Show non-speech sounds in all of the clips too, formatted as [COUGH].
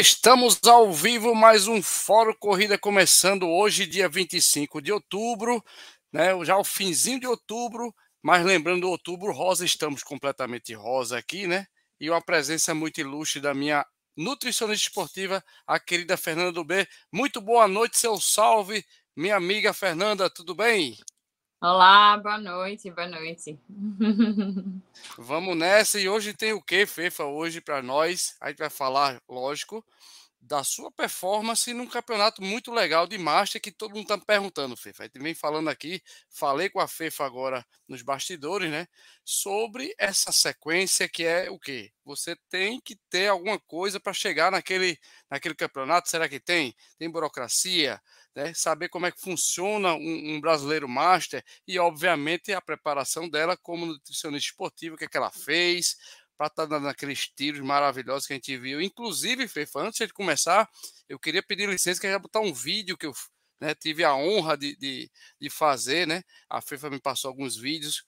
Estamos ao vivo, mais um Fórum Corrida começando hoje, dia 25 de outubro, né? Já o finzinho de outubro, mas lembrando outubro rosa, estamos completamente rosa aqui, né? E uma presença muito ilustre da minha nutricionista esportiva, a querida Fernanda B. Muito boa noite, seu salve, minha amiga Fernanda, tudo bem? Olá, boa noite, boa noite. [LAUGHS] Vamos nessa. E hoje tem o que, Fefa? Hoje para nós, a gente vai falar, lógico, da sua performance num campeonato muito legal de Master que todo mundo está perguntando, Fefa. A vem falando aqui, falei com a Fefa agora nos bastidores, né? Sobre essa sequência que é o quê? Você tem que ter alguma coisa para chegar naquele, naquele campeonato. Será que tem? Tem burocracia? Né? Saber como é que funciona um, um brasileiro Master e, obviamente, a preparação dela como nutricionista esportiva, o que, é que ela fez, para estar tá dando aqueles tiros maravilhosos que a gente viu. Inclusive, Fefa, antes de começar, eu queria pedir licença que eu ia botar um vídeo que eu né, tive a honra de, de, de, fazer, né? A FIFA me passou alguns vídeos,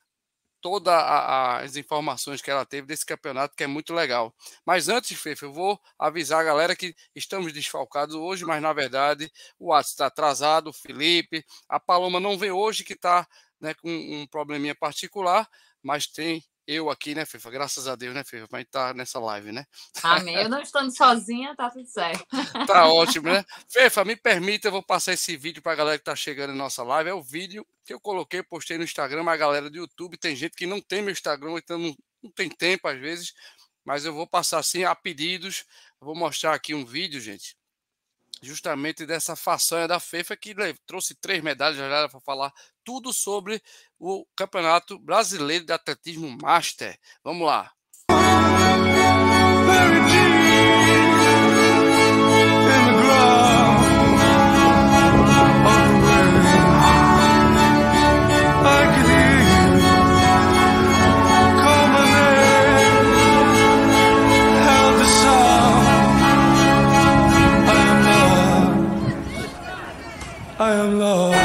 todas as informações que ela teve desse campeonato, que é muito legal. Mas antes, Fefa, eu vou avisar a galera que estamos desfalcados hoje, mas na verdade o Atos está atrasado, o Felipe, a Paloma não vem hoje, que está né, com um probleminha particular, mas tem eu aqui, né, Fefa? Graças a Deus, né, Fefa? Vai estar nessa live, né? Amém. Eu não estando sozinha, tá tudo certo. [LAUGHS] tá ótimo, né? Fefa, me permita, eu vou passar esse vídeo para a galera que está chegando em nossa live. É o vídeo que eu coloquei, postei no Instagram, mas a galera do YouTube tem gente que não tem meu Instagram, então não, não tem tempo às vezes, mas eu vou passar assim a pedidos. Eu vou mostrar aqui um vídeo, gente, justamente dessa façanha da FIFA que trouxe três medalhas para falar tudo sobre o Campeonato Brasileiro de Atletismo Master. Vamos lá. I am loved.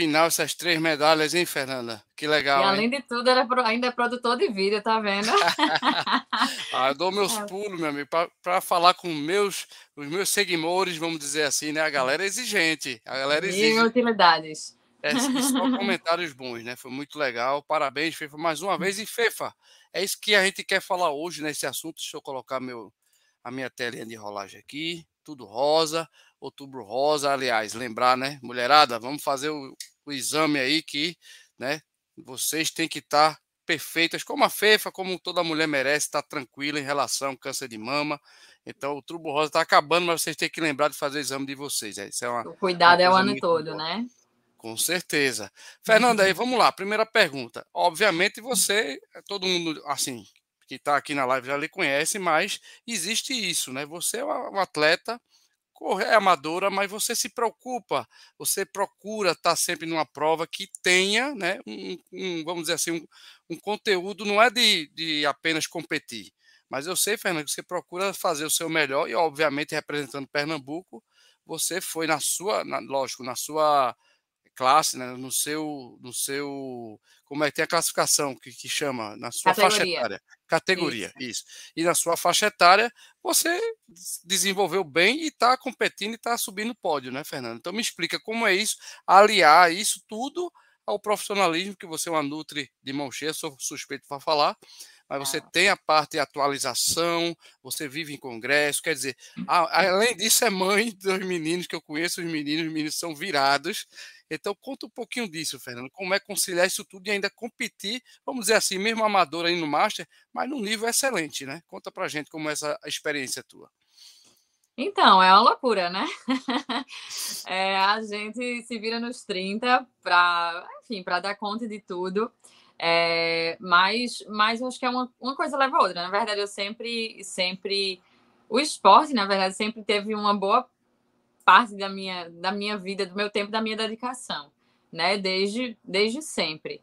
Final, essas três medalhas, hein, Fernanda? Que legal. E além hein? de tudo, era pro, ainda é produtor de vídeo, tá vendo? [LAUGHS] ah, eu dou meus [LAUGHS] é. pulos, meu amigo, para falar com meus, os meus seguidores, vamos dizer assim, né? A galera é exigente. A galera exige. E utilidades. É, só [LAUGHS] comentários bons, né? Foi muito legal. Parabéns, Fefa, mais uma vez. E Fefa, é isso que a gente quer falar hoje nesse assunto. Deixa eu colocar meu, a minha telinha de rolagem aqui. Tudo rosa. Outubro Rosa, aliás, lembrar, né, mulherada, vamos fazer o, o exame aí que, né, vocês têm que estar tá perfeitas, como a FEFA, como toda mulher merece, estar tá tranquila em relação ao câncer de mama. Então, o Outubro Rosa está acabando, mas vocês têm que lembrar de fazer o exame de vocês. Isso é uma, o cuidado uma é o ano todo, né? Com certeza. Fernanda, aí vamos lá. Primeira pergunta. Obviamente, você, todo mundo, assim, que está aqui na live já lhe conhece, mas existe isso, né? Você é um atleta é amadora, mas você se preocupa, você procura estar sempre numa prova que tenha, né, um, um vamos dizer assim, um, um conteúdo, não é de, de, apenas competir. Mas eu sei, Fernando, que você procura fazer o seu melhor e, obviamente, representando Pernambuco, você foi na sua, na, lógico, na sua classe, né, no seu, no seu, como é que tem a classificação que, que chama na sua Categoria. faixa etária, categoria, isso. isso. E na sua faixa etária você desenvolveu bem e está competindo e está subindo o pódio, né, Fernando? Então me explica como é isso, aliar isso tudo ao profissionalismo que você é uma nutri de mão cheia, sou suspeito para falar, mas você é. tem a parte de atualização, você vive em congresso, quer dizer, a, além disso é mãe [LAUGHS] dos meninos que eu conheço, os meninos, os meninos são virados. Então conta um pouquinho disso, Fernando, como é conciliar isso tudo e ainda competir, vamos dizer assim, mesmo amador aí no Master, mas num nível excelente, né? Conta pra gente como é essa experiência tua. Então, é uma loucura, né? [LAUGHS] é, a gente se vira nos 30 para, enfim, para dar conta de tudo. É, mas, mas acho que é uma, uma coisa leva a outra. Na verdade, eu sempre, sempre. O esporte, na verdade, sempre teve uma boa parte da minha, da minha vida, do meu tempo, da minha dedicação, né? Desde, desde sempre.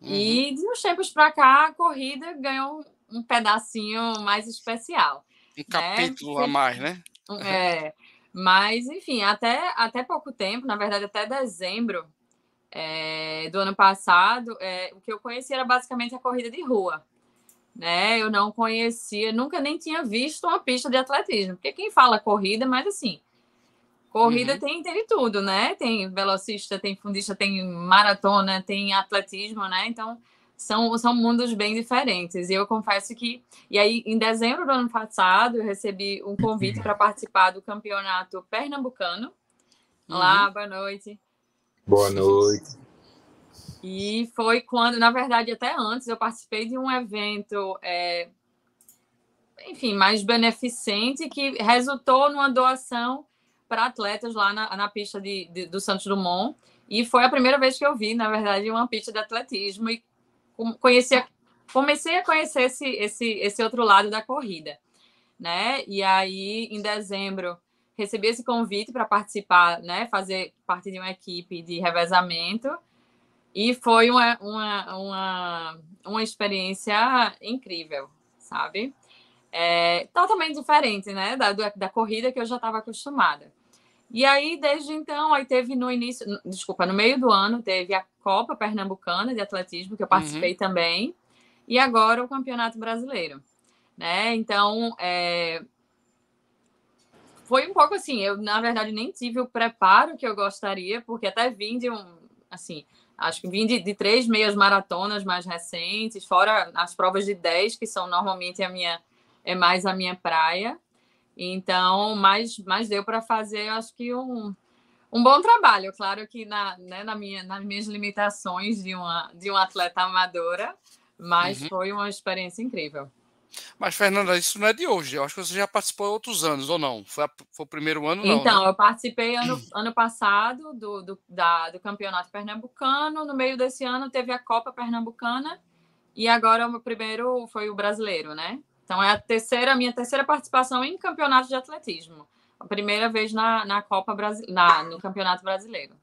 Uhum. E de uns tempos para cá, a corrida ganhou um, um pedacinho mais especial. Um né? capítulo a mais, né? É, mas, enfim, até, até pouco tempo, na verdade, até dezembro é, do ano passado, é, o que eu conhecia era basicamente a corrida de rua. Né? Eu não conhecia, nunca nem tinha visto uma pista de atletismo, porque quem fala corrida, mas assim, corrida uhum. tem, tem de tudo, né? Tem velocista, tem fundista, tem maratona, tem atletismo, né? Então, são, são mundos bem diferentes. E eu confesso que. E aí, em dezembro do ano passado, eu recebi um convite para participar do campeonato pernambucano. Olá, uhum. boa noite. Boa noite. E foi quando, na verdade, até antes, eu participei de um evento, é, enfim, mais beneficente, que resultou numa doação para atletas lá na, na pista de, de, do Santos Dumont. E foi a primeira vez que eu vi, na verdade, uma pista de atletismo. E conhecia, comecei a conhecer esse, esse, esse outro lado da corrida, né? E aí, em dezembro, recebi esse convite para participar, né? Fazer parte de uma equipe de revezamento. E foi uma, uma, uma, uma experiência incrível, sabe? É, totalmente diferente, né? Da, da corrida que eu já estava acostumada. E aí, desde então, aí teve no início, desculpa, no meio do ano, teve a Copa Pernambucana de Atletismo, que eu participei uhum. também, e agora o Campeonato Brasileiro. Né? Então, é... foi um pouco assim, eu, na verdade, nem tive o preparo que eu gostaria, porque até vim de um, assim, acho que vim de, de três meias maratonas mais recentes, fora as provas de 10, que são normalmente a minha, é mais a minha praia, então, mas, mas deu para fazer, acho que um, um bom trabalho. Claro que na, né, na minha, nas minhas limitações de uma, de uma atleta amadora, mas uhum. foi uma experiência incrível. Mas, Fernanda, isso não é de hoje. Eu acho que você já participou outros anos, ou não? Foi, a, foi o primeiro ano, não? Então, né? eu participei ano, ano passado do, do, da, do Campeonato Pernambucano. No meio desse ano teve a Copa Pernambucana. E agora o primeiro foi o brasileiro, né? Então é a terceira, minha terceira participação em campeonato de atletismo. A primeira vez na, na Copa Brasi na, no Campeonato Brasileiro.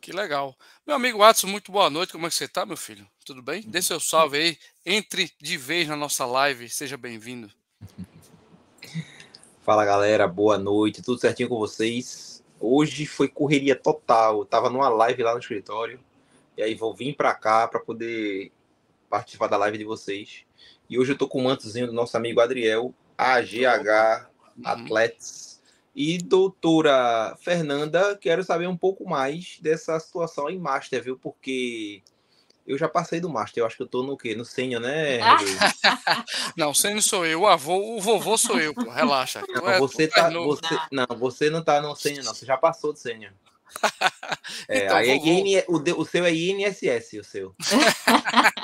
Que legal. Meu amigo Watson, muito boa noite. Como é que você está, meu filho? Tudo bem? Dê seu salve aí. Entre de vez na nossa live. Seja bem-vindo. [LAUGHS] Fala, galera. Boa noite. Tudo certinho com vocês? Hoje foi correria total. Eu tava numa live lá no escritório. E aí vou vir para cá para poder participar da live de vocês. E hoje eu tô com o mantozinho do nosso amigo Adriel, AGH uhum. Atletas. E doutora Fernanda, quero saber um pouco mais dessa situação em Master, viu? Porque eu já passei do Master, eu acho que eu tô no quê? No Sênior, né? [LAUGHS] não, o Sênior sou eu, o avô, o vovô sou eu, pô, relaxa. Não, é, você tá, você, não, você não tá no Sênior, não, você já passou do Sênior. [LAUGHS] É, então, aí é IN, o, o seu é INSS, o seu. [LAUGHS]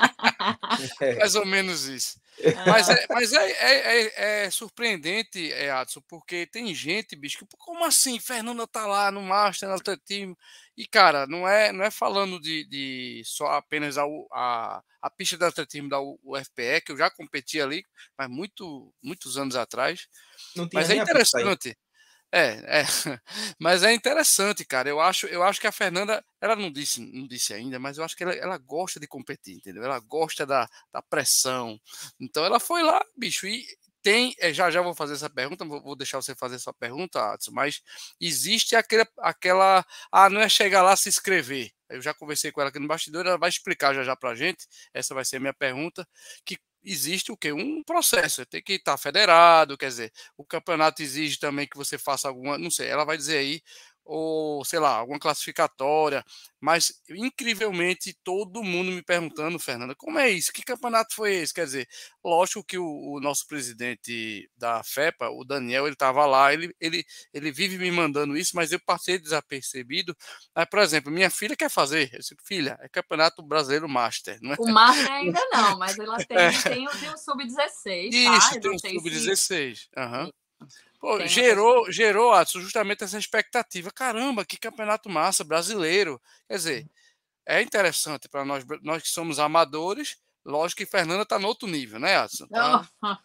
É. [LAUGHS] Mais ou menos isso. Mas é, mas é, é, é, é surpreendente, é, Adson, porque tem gente, bicho, que como assim? Fernanda tá lá no Master, no atletismo. E, cara, não é, não é falando de, de só apenas a, a, a pista de atletismo da UFPE, que eu já competi ali, mas muito, muitos anos atrás. mas é interessante. É, é, [LAUGHS] mas é interessante, cara. Eu acho, eu acho que a Fernanda, ela não disse, não disse ainda, mas eu acho que ela, ela gosta de competir, entendeu? Ela gosta da, da pressão. Então ela foi lá, bicho, e tem, é, já já vou fazer essa pergunta, vou, vou deixar você fazer essa pergunta, Adson, mas existe aquele, aquela, ah, não é chegar lá se inscrever. Eu já conversei com ela aqui no bastidor, ela vai explicar já já pra gente. Essa vai ser a minha pergunta, que existe o quê? Um processo, tem que estar federado, quer dizer, o campeonato exige também que você faça alguma, não sei, ela vai dizer aí ou sei lá, alguma classificatória, mas incrivelmente todo mundo me perguntando, Fernanda, como é isso? Que campeonato foi esse? Quer dizer, lógico que o, o nosso presidente da FEPA, o Daniel, ele estava lá, ele, ele, ele vive me mandando isso, mas eu passei desapercebido. Mas, por exemplo, minha filha quer fazer, eu disse, filha, é campeonato brasileiro Master, não é? O Master ainda não, mas ela tem, [LAUGHS] é. tem, tem o Sub-16, tá? Isso, tem o Sub-16. Uhum. Pô, gerou, gerou, Adson, justamente essa expectativa. Caramba, que campeonato massa brasileiro. Quer dizer, é interessante para nós, nós que somos amadores. Lógico que Fernanda está no outro nível, né, Adson? Tá... [LAUGHS]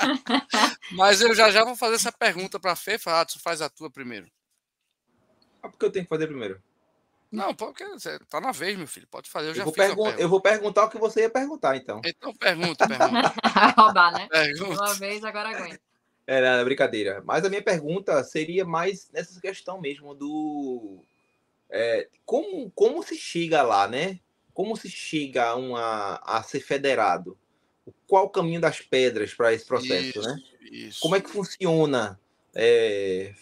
[LAUGHS] Mas eu já já vou fazer essa pergunta para a Fefa. Adson, faz a tua primeiro. Ah, porque eu tenho que fazer primeiro? Não, porque tá na vez, meu filho. Pode fazer. Eu, eu já vou pergun Eu vou perguntar o que você ia perguntar, então. Então pergunta, pergunta. [LAUGHS] roubar, né? Pergunta. Uma vez, agora aguenta. É, brincadeira. Mas a minha pergunta seria mais nessa questão mesmo do. É, como, como se chega lá, né? Como se chega a, uma, a ser federado? Qual o caminho das pedras para esse processo, isso, né? Isso. Como é que funciona? É,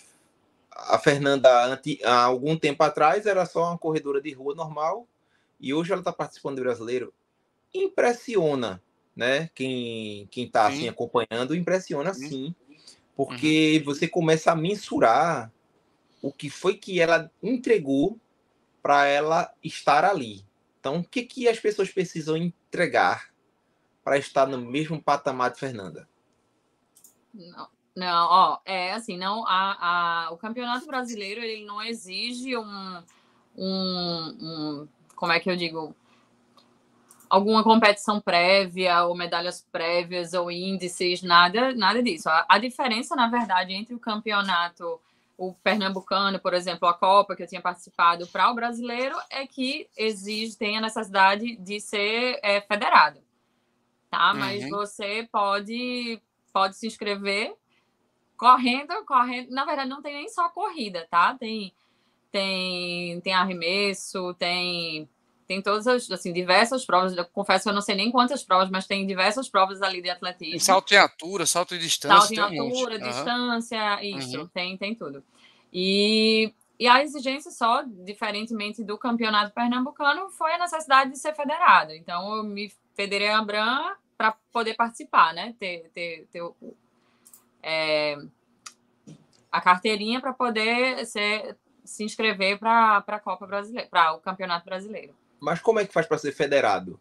a Fernanda, há algum tempo atrás, era só uma corredora de rua normal e hoje ela está participando do brasileiro. Impressiona, né? Quem está assim, acompanhando, impressiona sim. sim porque uhum. você começa a mensurar o que foi que ela entregou para ela estar ali. Então, o que, que as pessoas precisam entregar para estar no mesmo patamar de Fernanda? Não, não ó, é assim, não, a, a, o Campeonato Brasileiro ele não exige um, um, um como é que eu digo, alguma competição prévia ou medalhas prévias ou índices, nada, nada disso. A, a, diferença, na verdade, entre o campeonato, o pernambucano, por exemplo, a Copa que eu tinha participado para o brasileiro, é que exige, tem a necessidade de ser é, federado, tá? Uhum. Mas você pode, pode se inscrever correndo, correndo. Na verdade, não tem nem só corrida, tá? Tem, tem, tem arremesso, tem tem todas as, assim, diversas provas. Eu confesso que eu não sei nem quantas provas, mas tem diversas provas ali de atletismo. Tem salto em altura, salto em distância. Salto em altura, um distância, uhum. isso, uhum. tem, tem tudo. E, e a exigência só, diferentemente do campeonato pernambucano, foi a necessidade de ser federado. Então, eu me federei a Bran para poder participar, né? Ter, ter, ter é, a carteirinha para poder ser, se inscrever para a Copa Brasileira, para o Campeonato Brasileiro. Mas como é que faz para ser federado?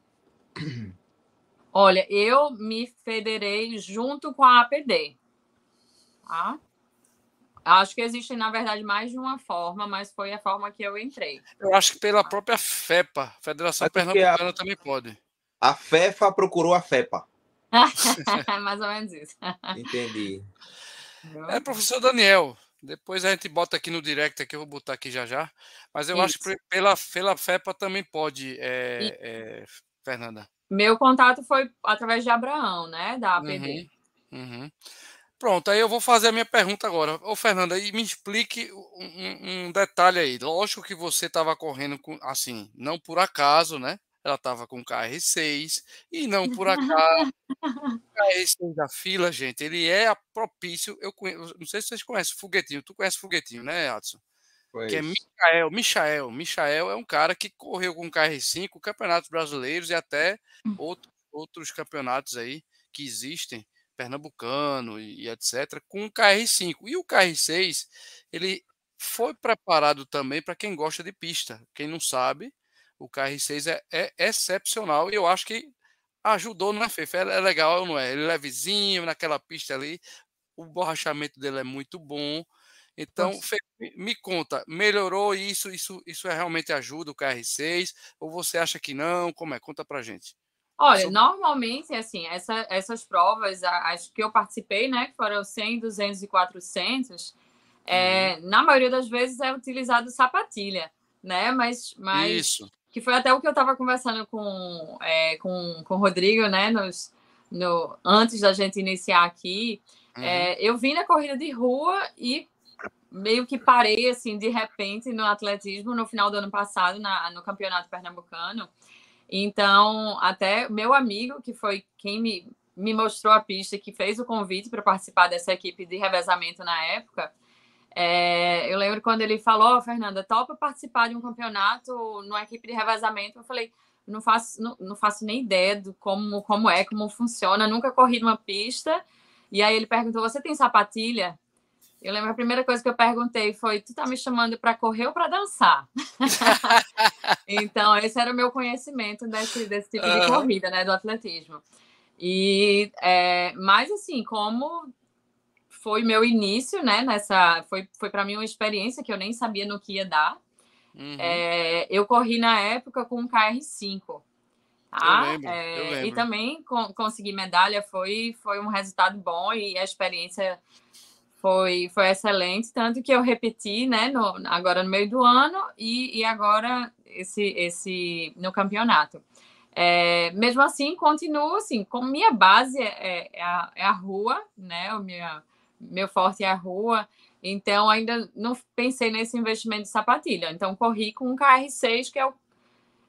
Olha, eu me federei junto com a APD. Tá? Acho que existe, na verdade, mais de uma forma, mas foi a forma que eu entrei. Eu acho que pela própria FEPA, Federação Pernambucana, a... também pode. A FEFA procurou a FEPA. [LAUGHS] mais ou menos isso. Entendi. É, professor Daniel, depois a gente bota aqui no direct, aqui eu vou botar aqui já já. Mas eu Isso. acho que pela, pela FEPA também pode, é, é, Fernanda. Meu contato foi através de Abraão, né? Da APD. Uhum, uhum. Pronto, aí eu vou fazer a minha pergunta agora. Ô, Fernanda, e me explique um, um detalhe aí. Lógico que você estava correndo com, assim, não por acaso, né? Ela estava com KR6 e não por acaso. [LAUGHS] KR6 da fila, gente, ele é propício. Eu conheço, não sei se vocês conhecem o Foguetinho. Tu conhece o Foguetinho, né, Adson? Pois. Que é Michael. Michael. Michael é um cara que correu com KR5, campeonatos brasileiros e até hum. outro, outros campeonatos aí que existem, pernambucano e, e etc, com o KR5. E o KR6, ele foi preparado também para quem gosta de pista. Quem não sabe, o KR6 é, é excepcional e eu acho que ajudou, não é, Fefe? É, é legal, não é? Ele é levezinho naquela pista ali, o borrachamento dele é muito bom. Então, Fe, me conta, melhorou isso? Isso, isso é realmente ajuda o KR6? Ou você acha que não? Como é? Conta pra gente. Olha, Sobre... normalmente, assim, essa, essas provas, acho que eu participei, né, que foram 100, 200 e 400, é, uhum. na maioria das vezes é utilizado sapatilha, né, mas, mas Isso que foi até o que eu estava conversando com, é, com, com o Rodrigo, né, nos, no, antes da gente iniciar aqui. Uhum. É, eu vim na corrida de rua e meio que parei, assim, de repente no atletismo no final do ano passado, na, no Campeonato Pernambucano. Então, até meu amigo, que foi quem me, me mostrou a pista, que fez o convite para participar dessa equipe de revezamento na época, É, eu lembro quando ele falou, oh, Fernanda, topa participar de um campeonato numa equipe de revezamento. Eu falei, não faço, não, não faço nem ideia do como, como é, como funciona, nunca corri numa pista. E aí ele perguntou: Você tem sapatilha? Eu lembro a primeira coisa que eu perguntei foi: Tu tá me chamando para correr ou para dançar? [LAUGHS] então, esse era o meu conhecimento desse, desse tipo de corrida, né, do atletismo. E, é, mas assim, como foi meu início, né, nessa, foi, foi para mim uma experiência que eu nem sabia no que ia dar. Uhum. É, eu corri na época com um KR5. Tá? Eu lembro, é, eu lembro. E também com, conseguir medalha foi, foi um resultado bom e a experiência foi, foi excelente, tanto que eu repeti, né, no, agora no meio do ano e, e agora esse, esse no campeonato. É, mesmo assim, continuo assim, com minha base é, é, a, é a rua, né, o minha, meu forte é a rua, então ainda não pensei nesse investimento de sapatilha. Então corri com um KR6, que é o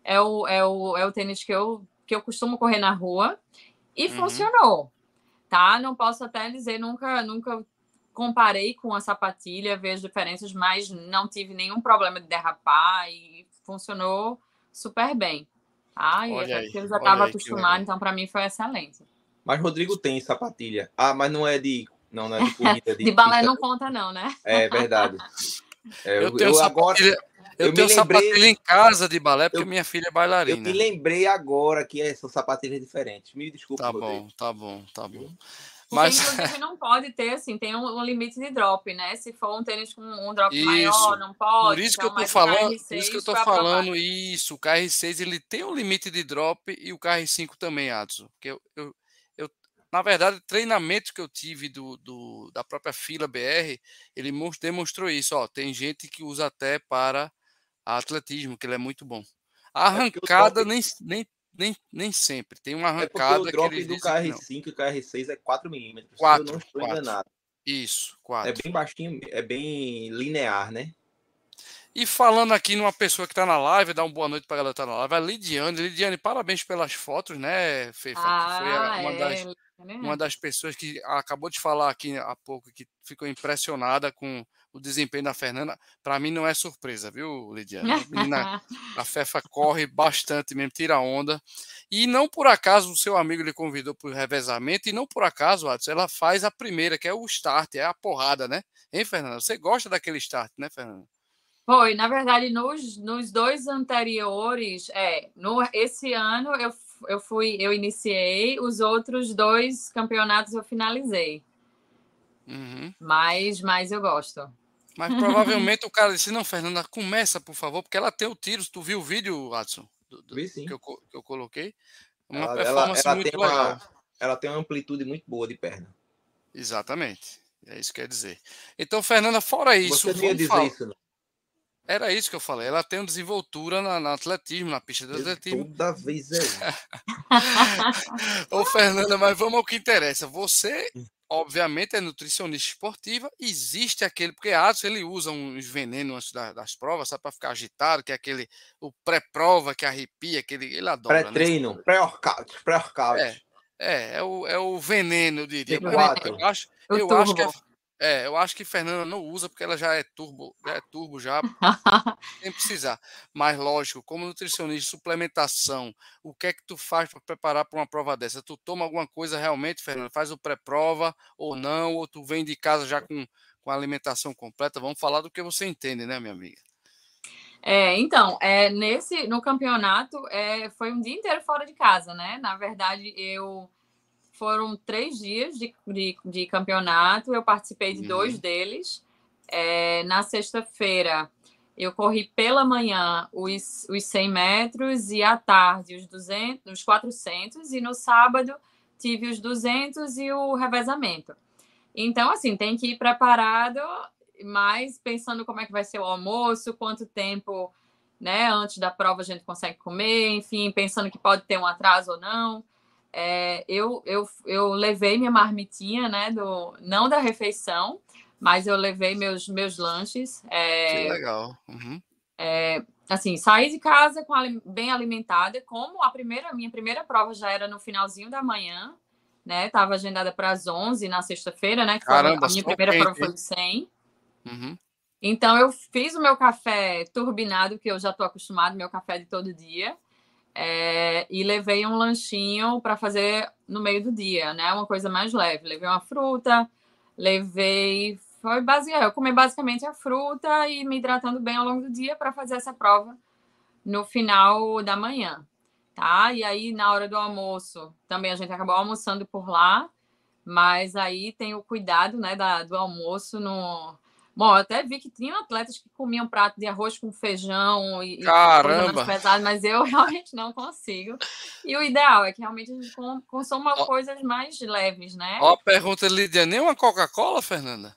é o, é o, é o tênis que eu, que eu costumo correr na rua e uhum. funcionou, tá? Não posso até dizer, nunca, nunca comparei com a sapatilha, vejo diferenças, mas não tive nenhum problema de derrapar e funcionou super bem. Tá? E olha aí, eu já estava acostumado, então para mim foi excelente. Mas Rodrigo tem sapatilha. Ah, mas não é de. Não, não é de corrida. De, de balé não conta, não, né? É verdade. É, eu, tenho eu agora. Eu, eu tenho lembrei... sapatilha em casa de balé porque eu, minha filha é bailarina. Eu me lembrei agora que são sapatilhas diferentes. Me desculpe. Tá bom, tá bom, tá bom. Mas inclusive não pode ter assim, tem um, um, limite de drop, né? Se for um tênis com um drop isso. maior, não pode. Por isso então, que eu tô falando, por isso que eu tô falando isso. O KR6 ele tem um limite de drop e o KR5 também, Adson. Porque eu, eu, eu na verdade, o treinamento que eu tive do, do, da própria fila BR, ele demonstrou isso. Ó, tem gente que usa até para atletismo, que ele é muito bom. A é arrancada é nem, nem, nem, nem sempre. Tem uma arrancada é o drop do KR5 e KR6 é 4 milímetros. 4, eu não estou 4. enganado. Isso, 4. É bem baixinho, é bem linear, né? E falando aqui numa pessoa que está na live, dá uma boa noite para a galera que está na live, a Lidiane. Lidiane, parabéns pelas fotos, né, Fefa? Ah, foi uma, é, das, uma das pessoas que acabou de falar aqui há pouco que ficou impressionada com o desempenho da Fernanda, para mim não é surpresa, viu, Lidiane? A, menina, a [LAUGHS] Fefa corre bastante mesmo, tira onda. E não por acaso o seu amigo lhe convidou para o revezamento, e não por acaso, Adson, ela faz a primeira, que é o start, é a porrada, né? Hein, Fernanda? Você gosta daquele start, né, Fernanda? Foi, na verdade, nos, nos dois anteriores, é, no, esse ano eu, eu fui, eu iniciei, os outros dois campeonatos eu finalizei. Uhum. Mas, mas eu gosto. Mas provavelmente o cara disse: Não, Fernanda, começa, por favor, porque ela tem o tiro. Tu viu o vídeo, Watson? Do, do, Vi, sim. Que eu, que eu coloquei. Uma ela, performance ela, ela muito legal. Uma, ela tem uma amplitude muito boa de perna. Exatamente. É isso que quer dizer. Então, Fernanda, fora isso. Você ia dizer falar... isso, não? Era isso que eu falei. Ela tem uma desenvoltura na, na atletismo, na pista de atletismo. Toda vez é. [LAUGHS] Ô, Fernanda, mas vamos ao que interessa. Você hum obviamente é nutricionista esportiva, existe aquele, porque Atos ele usa uns venenos antes das, das provas, sabe, para ficar agitado, que é aquele, o pré-prova que arrepia, aquele, ele adora. Né? Pré-treino, né? pré-workout, pré-workout. É, é, é, o, é o veneno, eu diria. Eu acho, eu acho que é, é, eu acho que Fernanda não usa porque ela já é turbo, já é turbo já, [LAUGHS] sem precisar. Mas lógico, como nutricionista, suplementação, o que é que tu faz para preparar para uma prova dessa? Tu toma alguma coisa realmente, Fernanda? Faz o pré-prova ou não? Ou tu vem de casa já com, com a alimentação completa? Vamos falar do que você entende, né, minha amiga? É, então, é, nesse no campeonato é, foi um dia inteiro fora de casa, né? Na verdade, eu foram três dias de, de, de campeonato, eu participei de uhum. dois deles. É, na sexta-feira, eu corri pela manhã os, os 100 metros e à tarde os, 200, os 400, e no sábado tive os 200 e o revezamento. Então, assim, tem que ir preparado, mas pensando como é que vai ser o almoço, quanto tempo né, antes da prova a gente consegue comer, enfim, pensando que pode ter um atraso ou não. É, eu, eu, eu levei minha marmitinha, né? Do, não da refeição, mas eu levei meus, meus lanches. É, que legal. Uhum. É, assim, saí de casa com bem alimentada, como a primeira, minha primeira prova já era no finalzinho da manhã, né? Estava agendada para as 11 na sexta-feira, né? Caramba, a minha primeira prova foi 100. Uhum. Então eu fiz o meu café turbinado, que eu já estou acostumado, meu café de todo dia, é, e levei um lanchinho para fazer no meio do dia, né? Uma coisa mais leve. Levei uma fruta, levei. Foi basicamente, eu comi basicamente a fruta e me hidratando bem ao longo do dia para fazer essa prova no final da manhã, tá? E aí, na hora do almoço, também a gente acabou almoçando por lá, mas aí tem o cuidado, né, da, do almoço no Bom, eu até vi que tinham atletas que comiam prato de arroz com feijão e Caramba! pesadas, mas eu [LAUGHS] realmente não consigo. E o ideal é que realmente a gente consuma ó, coisas mais leves, né? Ó, pergunta Lídia, nem uma Coca-Cola, Fernanda?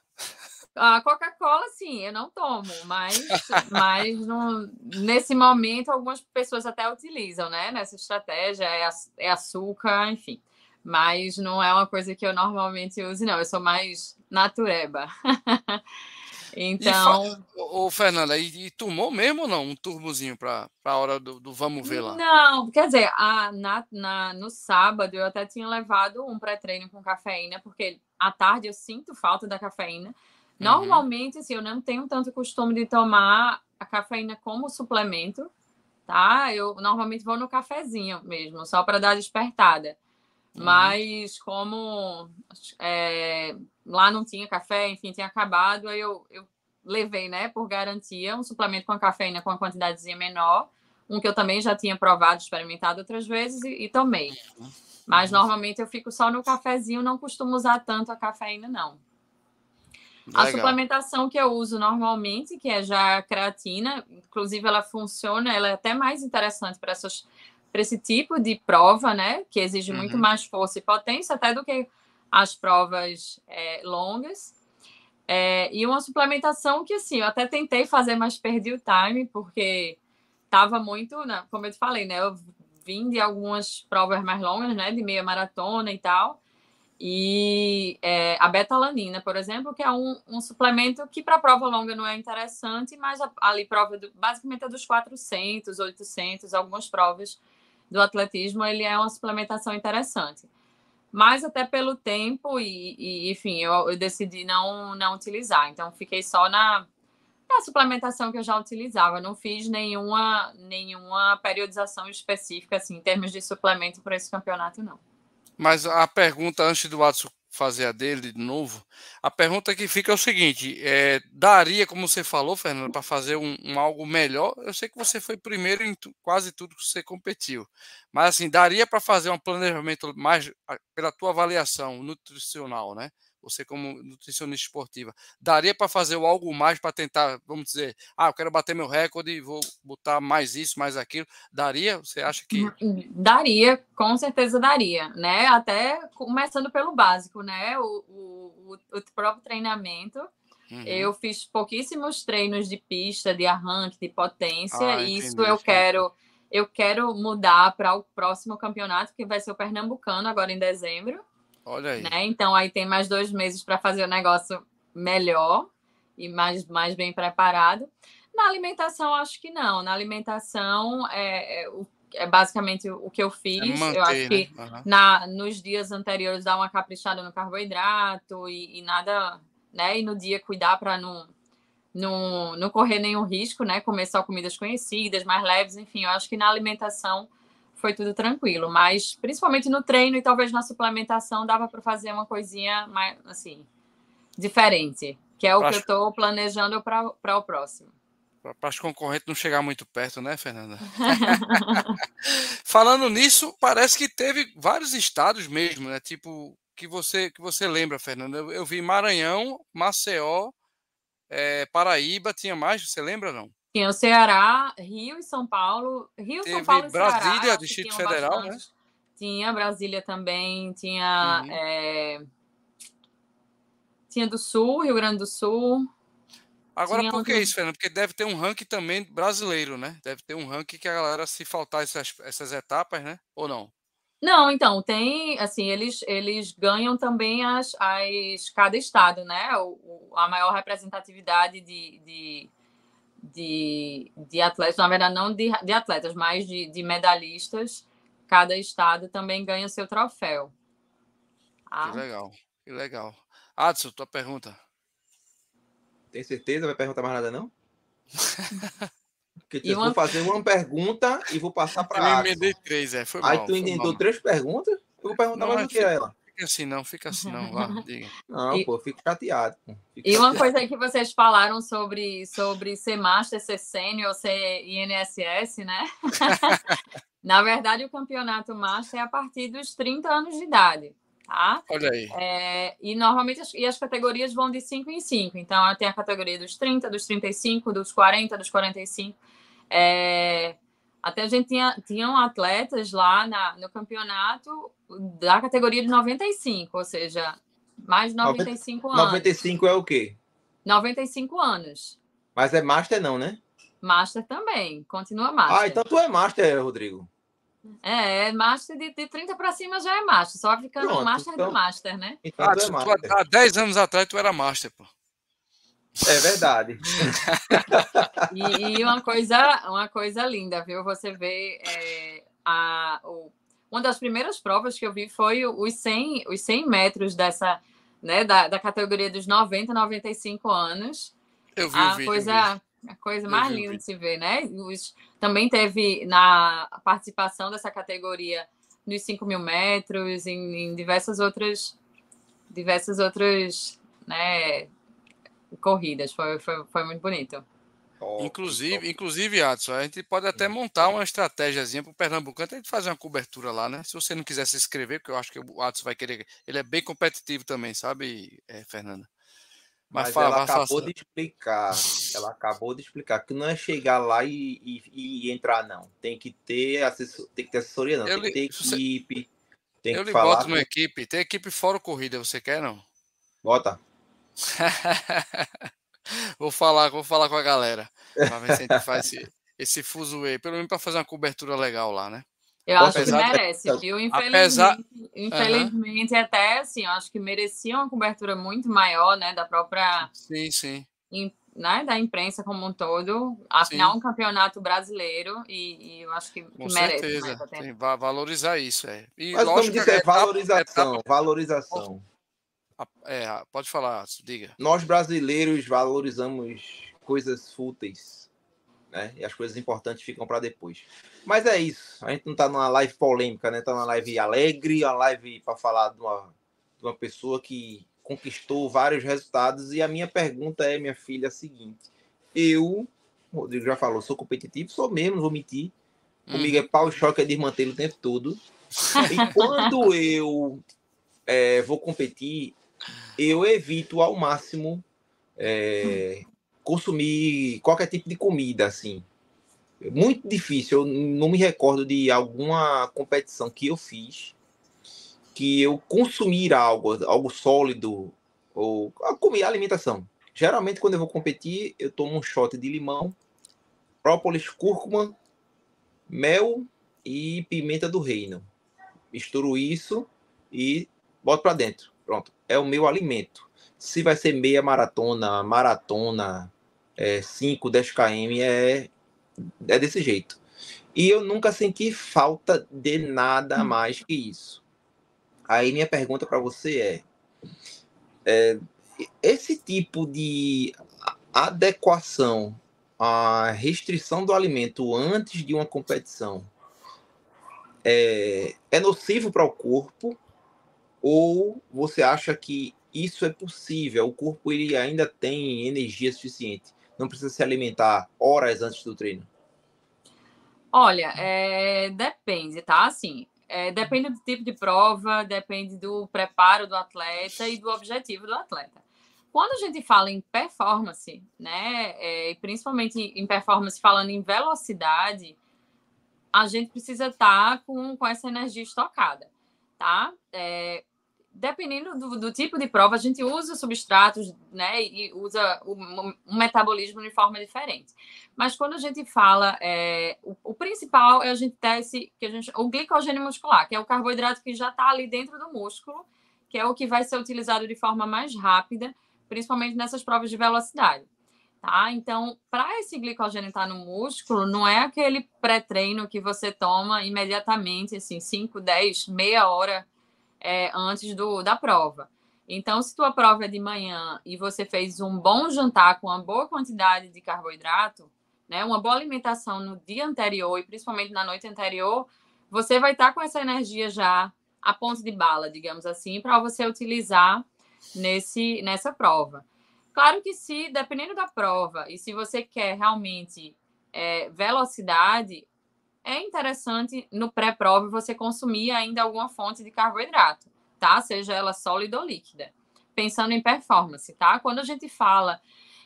A Coca-Cola, sim, eu não tomo, mas, mas no, nesse momento algumas pessoas até utilizam, né? Nessa estratégia, é, é açúcar, enfim. Mas não é uma coisa que eu normalmente use, não. Eu sou mais natureba. [LAUGHS] Então. Ô, Fernanda, e, e, tomou mesmo ou não um turbozinho para a hora do, do, vamos ver lá? Não, quer dizer, a, na, na, no sábado eu até tinha levado um pré-treino com cafeína, porque à tarde eu sinto falta da cafeína. Uhum. Normalmente, uhum. assim, eu não tenho tanto costume de tomar a cafeína como suplemento, tá? Eu normalmente vou no cafezinho mesmo, só para dar despertada. Uhum. Mas como é, lá não tinha café, enfim, tinha acabado, aí eu, eu levei, né, por garantia, um suplemento com cafeína com uma quantidadezinha menor, um que eu também já tinha provado, experimentado outras vezes e, e tomei. Uhum. Mas normalmente eu fico só no cafezinho, não costumo usar tanto a cafeína, não. Legal. A suplementação que eu uso normalmente, que é já a creatina, inclusive ela funciona, ela é até mais interessante para essas para esse tipo de prova, né? Que exige uhum. muito mais força e potência até do que as provas é, longas. É, e uma suplementação que, assim, eu até tentei fazer, mas perdi o time, porque estava muito, né, como eu te falei, né? Eu vim de algumas provas mais longas, né? De meia maratona e tal. E é, a betalanina, por exemplo, que é um, um suplemento que para prova longa não é interessante, mas ali prova do, basicamente é dos 400, 800, algumas provas do atletismo, ele é uma suplementação interessante. Mas até pelo tempo e, e enfim, eu, eu, decidi não, não utilizar. Então, fiquei só na, na suplementação que eu já utilizava. Não fiz nenhuma, nenhuma periodização específica, assim, em termos de suplemento para esse campeonato, não. Mas a pergunta antes do Watson fazer a dele de novo. A pergunta que fica é o seguinte: é, daria, como você falou, Fernando, para fazer um, um, algo melhor? Eu sei que você foi primeiro em tu, quase tudo que você competiu, mas assim, daria para fazer um planejamento mais pela tua avaliação nutricional, né? Você como nutricionista esportiva, daria para fazer algo mais para tentar, vamos dizer, ah, eu quero bater meu recorde e vou botar mais isso, mais aquilo. Daria? Você acha que hum, hum, daria? Com certeza daria, né? Até começando pelo básico, né? O, o, o próprio treinamento. Uhum. Eu fiz pouquíssimos treinos de pista, de arranque, de potência. Ah, isso eu quero eu quero mudar para o próximo campeonato, que vai ser o Pernambucano, agora em dezembro. Olha aí. Né? Então aí tem mais dois meses para fazer o negócio melhor e mais, mais bem preparado. Na alimentação, acho que não. Na alimentação, é, é, é basicamente o que eu é fiz. É manter, eu acho que né? uhum. na, nos dias anteriores dar uma caprichada no carboidrato e, e nada, né? E no dia cuidar para não, não, não correr nenhum risco, né? Comer só comidas conhecidas, mais leves, enfim. Eu acho que na alimentação foi tudo tranquilo, mas principalmente no treino e talvez na suplementação dava para fazer uma coisinha mais assim diferente, que é o pra que eu estou planejando para o próximo. Para as concorrentes não chegar muito perto, né, Fernanda? [LAUGHS] Falando nisso, parece que teve vários estados mesmo, né? Tipo, que você que você lembra, Fernanda? Eu, eu vi Maranhão, Maceió, é, Paraíba, tinha mais, você lembra não? Tinha o Ceará, Rio e São Paulo. Rio, Teve São Paulo e Brasília, Ceará, Distrito Federal, bastante. né? Tinha Brasília também, tinha. Uhum. É... Tinha do Sul, Rio Grande do Sul. Agora, por que isso, Fernando? Porque deve ter um ranking também brasileiro, né? Deve ter um ranking que a galera, se faltar essas, essas etapas, né? Ou não? Não, então, tem, assim, eles, eles ganham também as, as cada estado, né? O, a maior representatividade de, de de, de atletas, na verdade, não de, de atletas, mas de, de medalhistas, cada estado também ganha seu troféu. Ah. Que legal, que legal. Adson, tua pergunta. Tem certeza? Vai perguntar mais nada, não? [LAUGHS] Porque uma... vou fazer uma pergunta e vou passar para a Eu emendei três, é. Foi Aí mal, tu inventou três perguntas? Eu vou perguntar não, mais o que é ela. Fica assim, não, fica assim, não. Vá, [LAUGHS] diga. Não, e... pô, fico chateado. Fico e uma coisa que vocês falaram sobre, sobre ser master, ser sênior, ser INSS, né? [LAUGHS] Na verdade, o campeonato master é a partir dos 30 anos de idade tá? Olha aí. É, e normalmente as, e as categorias vão de 5 em 5. Então, tem a categoria dos 30, dos 35, dos 40, dos 45. É, até a gente tinha tinham atletas lá na, no campeonato da categoria de 95, ou seja, mais de 95 90, anos. 95 é o quê? 95 anos. Mas é Master não, né? Master também, continua Master. Ah, então tu é Master, Rodrigo. É, é Master de, de 30 para cima já é Master, só ficando Pronto, Master então, do Master, né? Então ah, tu é master. há 10 anos atrás tu era Master, pô. É verdade. [LAUGHS] e, e, uma coisa, uma coisa linda, viu? Você vê é, a, o, uma das primeiras provas que eu vi foi os 100, os 100 metros dessa, né, da, da categoria dos 90, 95 anos. Eu vi a o vídeo. Coisa, a coisa mais linda de se ver, né? Os, também teve na participação dessa categoria nos 5 mil metros, em, em, diversas outras diversas outras né, corridas. Foi, foi, foi muito bonito. inclusive, inclusive, Adson, a gente pode até montar uma estratégiazinha para o Pernambucano, a gente fazer uma cobertura lá, né? Se você não quiser se inscrever, porque eu acho que o Adson vai querer. Ele é bem competitivo também, sabe, é, Fernanda? Mas, Mas fala, ela acabou de explicar, ela acabou de explicar que não é chegar lá e, e, e entrar, não. Tem que ter assessor, tem que ter assessoria, não. Eu tem que ter equipe. Tem eu que lhe falar boto com... uma equipe. Tem equipe fora corrida, você quer, não? Bota. [LAUGHS] vou falar, vou falar com a galera. Pra ver se a gente faz esse, esse fuzuê, pelo menos para fazer uma cobertura legal lá, né? Eu acho que merece, viu? Infelizmente, apesar... infelizmente uhum. até assim, eu acho que merecia uma cobertura muito maior, né, da própria Sim, sim. né, da imprensa como um todo. Afinal, sim. um campeonato brasileiro e, e eu acho que, Com merece. certeza, tem, valorizar isso, é. E Mas lógico, como disse, é valorização, etapa... valorização. É, pode falar, diga. Nós brasileiros valorizamos coisas fúteis né? E as coisas importantes ficam para depois. Mas é isso. A gente não está numa live polêmica, né? Está numa live alegre, uma live para falar de uma, de uma pessoa que conquistou vários resultados. E a minha pergunta é, minha filha, a seguinte: eu, o Rodrigo já falou, sou competitivo, sou mesmo, não vou mentir. Comigo é pau e choque, é desmantelo o tempo todo. [LAUGHS] E quando eu é, vou competir, eu evito ao máximo é, consumir qualquer tipo de comida, assim. Muito difícil. Eu não me recordo de alguma competição que eu fiz que eu consumir algo, algo sólido ou comida, alimentação. Geralmente, quando eu vou competir, eu tomo um shot de limão, própolis, cúrcuma, mel e pimenta do reino. Misturo isso e boto para dentro. Pronto. É o meu alimento se vai ser meia maratona, maratona, é, 5, 10 km, é, é desse jeito. E eu nunca senti falta de nada hum. mais que isso. Aí minha pergunta para você é, é, esse tipo de adequação à restrição do alimento antes de uma competição é, é nocivo para o corpo ou você acha que isso é possível. O corpo ele ainda tem energia suficiente. Não precisa se alimentar horas antes do treino. Olha, é, depende, tá? Assim, é, depende do tipo de prova, depende do preparo do atleta e do objetivo do atleta. Quando a gente fala em performance, né, é, principalmente em performance falando em velocidade, a gente precisa estar tá com, com essa energia estocada, tá? É, dependendo do, do, tipo de prova, a gente usa substratos, né, e usa um metabolismo de forma diferente. Mas quando a gente fala, é, o, o, principal é a gente ter esse, que a gente, o glicogênio muscular, que é o carboidrato que já está ali dentro do músculo, que é o que vai ser utilizado de forma mais rápida, principalmente nessas provas de velocidade. Tá? Então, para esse glicogênio estar tá no músculo, não é aquele pré-treino que você toma imediatamente, assim, 5, 10, meia hora é, antes do, da prova. Então, se tua prova é de manhã e você fez um bom jantar com uma boa quantidade de carboidrato, né, uma boa alimentação no dia anterior e principalmente na noite anterior, você vai estar com essa energia já a ponto de bala, digamos assim, para você utilizar nesse nessa prova. Claro que se, dependendo da prova, e se você quer realmente é, velocidade, é interessante no pré-prova você consumir ainda alguma fonte de carboidrato, tá? Seja ela sólida ou líquida. Pensando em performance, tá? Quando a gente fala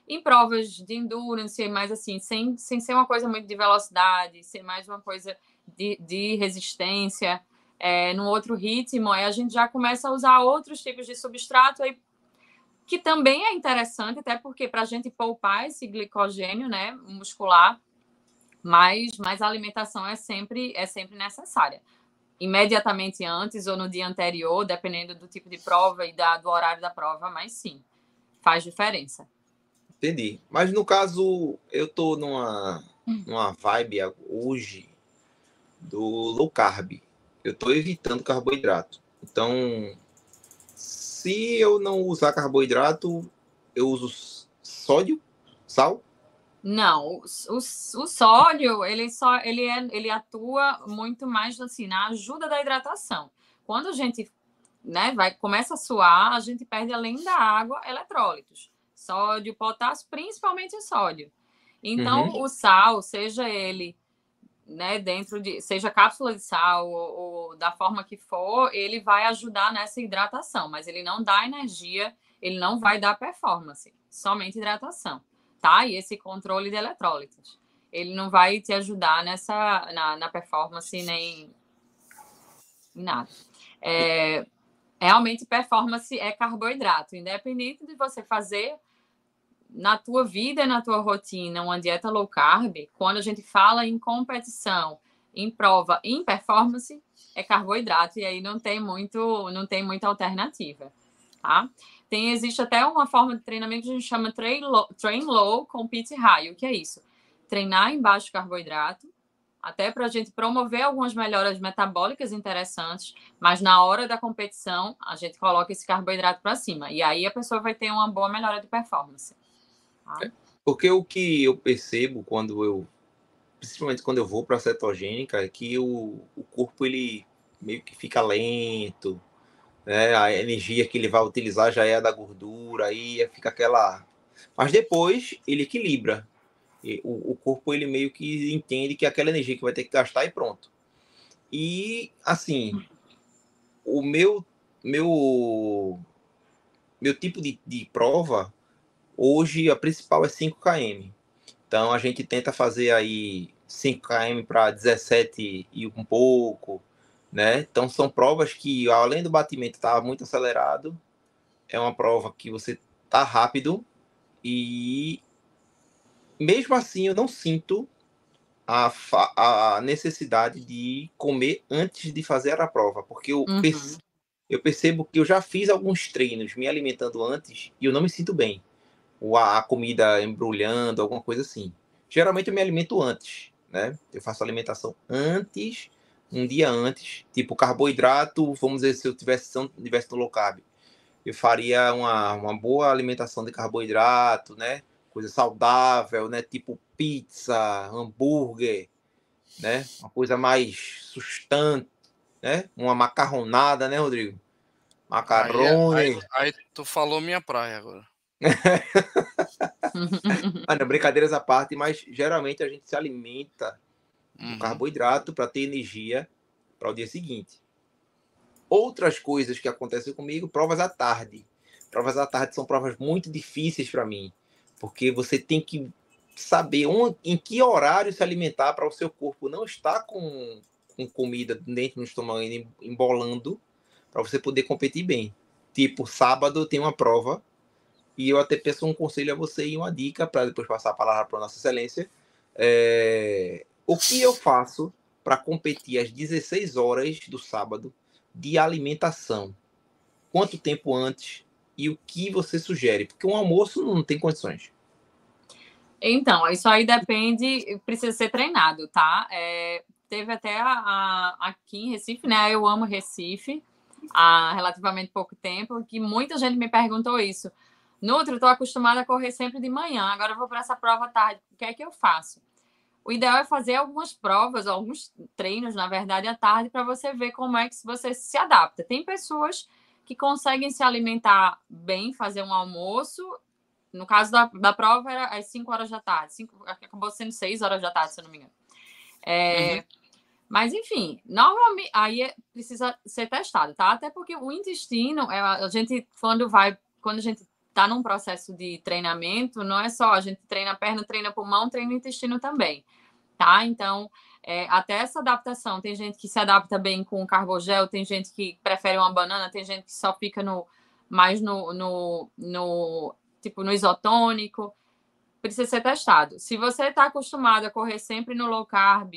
em provas de endurance, mais assim, sem, sem ser uma coisa muito de velocidade, ser mais uma coisa de, de resistência, é, num outro ritmo, aí a gente já começa a usar outros tipos de substrato aí, que também é interessante, até porque para a gente poupar esse glicogênio né, muscular, mas, mas a alimentação é sempre, é sempre necessária. Imediatamente antes ou no dia anterior, dependendo do tipo de prova e da, do horário da prova, mas sim, faz diferença. Entendi. Mas no caso, eu tô numa, hum. numa vibe hoje do low carb. Eu tô evitando carboidrato. Então, se eu não usar carboidrato, eu uso sódio, sal? Não, o, o, o, sódio ele só ele, é, ele atua muito mais assim na ajuda da hidratação. Quando a gente né, vai começa a suar, a gente perde além da água eletrólitos sódio, potássio, principalmente sódio. Então, uhum. o sal, seja ele né, dentro de, seja cápsula de sal ou, ou, da forma que for, ele vai ajudar nessa hidratação, mas ele não dá energia, ele não vai dar performance, somente hidratação, E esse controle de eletrólitos. Ele não vai te ajudar nessa, na, na performance nem nada. É, realmente, performance é carboidrato, independente de você fazer na tua vida, na tua rotina, uma dieta low carb, quando a gente fala em competição, em prova, em performance, é carboidrato e aí não tem muito, não tem muita alternativa, tá? Tem existe até uma forma de treinamento que a gente chama train low, train low compete high. O que é isso? Treinar em baixo carboidrato, até para a gente promover algumas melhoras metabólicas interessantes, mas na hora da competição a gente coloca esse carboidrato para cima e aí a pessoa vai ter uma boa melhora de performance. É, porque o que eu percebo quando eu, principalmente quando eu vou para a cetogênica, é que o, o corpo ele meio que fica lento, né? A energia que ele vai utilizar já é a da gordura, aí fica aquela. Mas depois ele equilibra. O, o corpo ele meio que entende que aquela energia que vai ter que gastar e pronto. E assim, o meu meu meu tipo de, de prova Hoje a principal é 5 km. Então a gente tenta fazer aí 5 km para 17 e um pouco, né? Então são provas que além do batimento estar tá muito acelerado, é uma prova que você tá rápido e mesmo assim eu não sinto a, a necessidade de comer antes de fazer a prova, porque eu, uhum. percebo, eu percebo que eu já fiz alguns treinos me alimentando antes e eu não me sinto bem ou a, a comida embrulhando, alguma coisa assim. Geralmente eu me alimento antes, né? Eu faço alimentação antes, um dia antes, tipo carboidrato, vamos dizer, se eu tivesse, se eu tivesse no low carb, eu faria uma, uma boa alimentação de carboidrato, né? Coisa saudável, né? Tipo pizza, hambúrguer, né? Uma coisa mais sustante, né? Uma macarronada, né, Rodrigo? Macarrone. Aí, aí, aí tu falou minha praia agora. [LAUGHS] ah, não, brincadeiras à parte, mas geralmente a gente se alimenta uhum. carboidrato para ter energia para o dia seguinte. Outras coisas que acontecem comigo, provas à tarde. Provas à tarde são provas muito difíceis para mim, porque você tem que saber onde, em que horário se alimentar para o seu corpo não estar com, com comida dentro do estômago embolando, para você poder competir bem. Tipo, sábado tem uma prova e eu até peço um conselho a você e uma dica para depois passar a palavra para Nossa Excelência. É... O que eu faço para competir às 16 horas do sábado de alimentação? Quanto tempo antes? E o que você sugere? Porque um almoço não tem condições. Então, isso aí depende, precisa ser treinado, tá? É, teve até a, a, aqui em Recife, né? Eu amo Recife há relativamente pouco tempo, que muita gente me perguntou isso. Nutri, estou acostumada a correr sempre de manhã, agora eu vou para essa prova tarde, o que é que eu faço? O ideal é fazer algumas provas, alguns treinos, na verdade, à tarde, para você ver como é que você se adapta. Tem pessoas que conseguem se alimentar bem, fazer um almoço. No caso da, da prova, era às 5 horas da tarde. Cinco, acabou sendo 6 horas da tarde, se eu não me engano. É, uhum. Mas, enfim, normalmente aí é, precisa ser testado, tá? Até porque o intestino, é, a gente, quando vai, quando a gente está num processo de treinamento, não é só a gente treina a perna, treina pulmão, treina o intestino também, tá? Então, é, até essa adaptação, tem gente que se adapta bem com carbogel, tem gente que prefere uma banana, tem gente que só fica no mais no, no, no tipo no isotônico, precisa ser testado. Se você está acostumado a correr sempre no low carb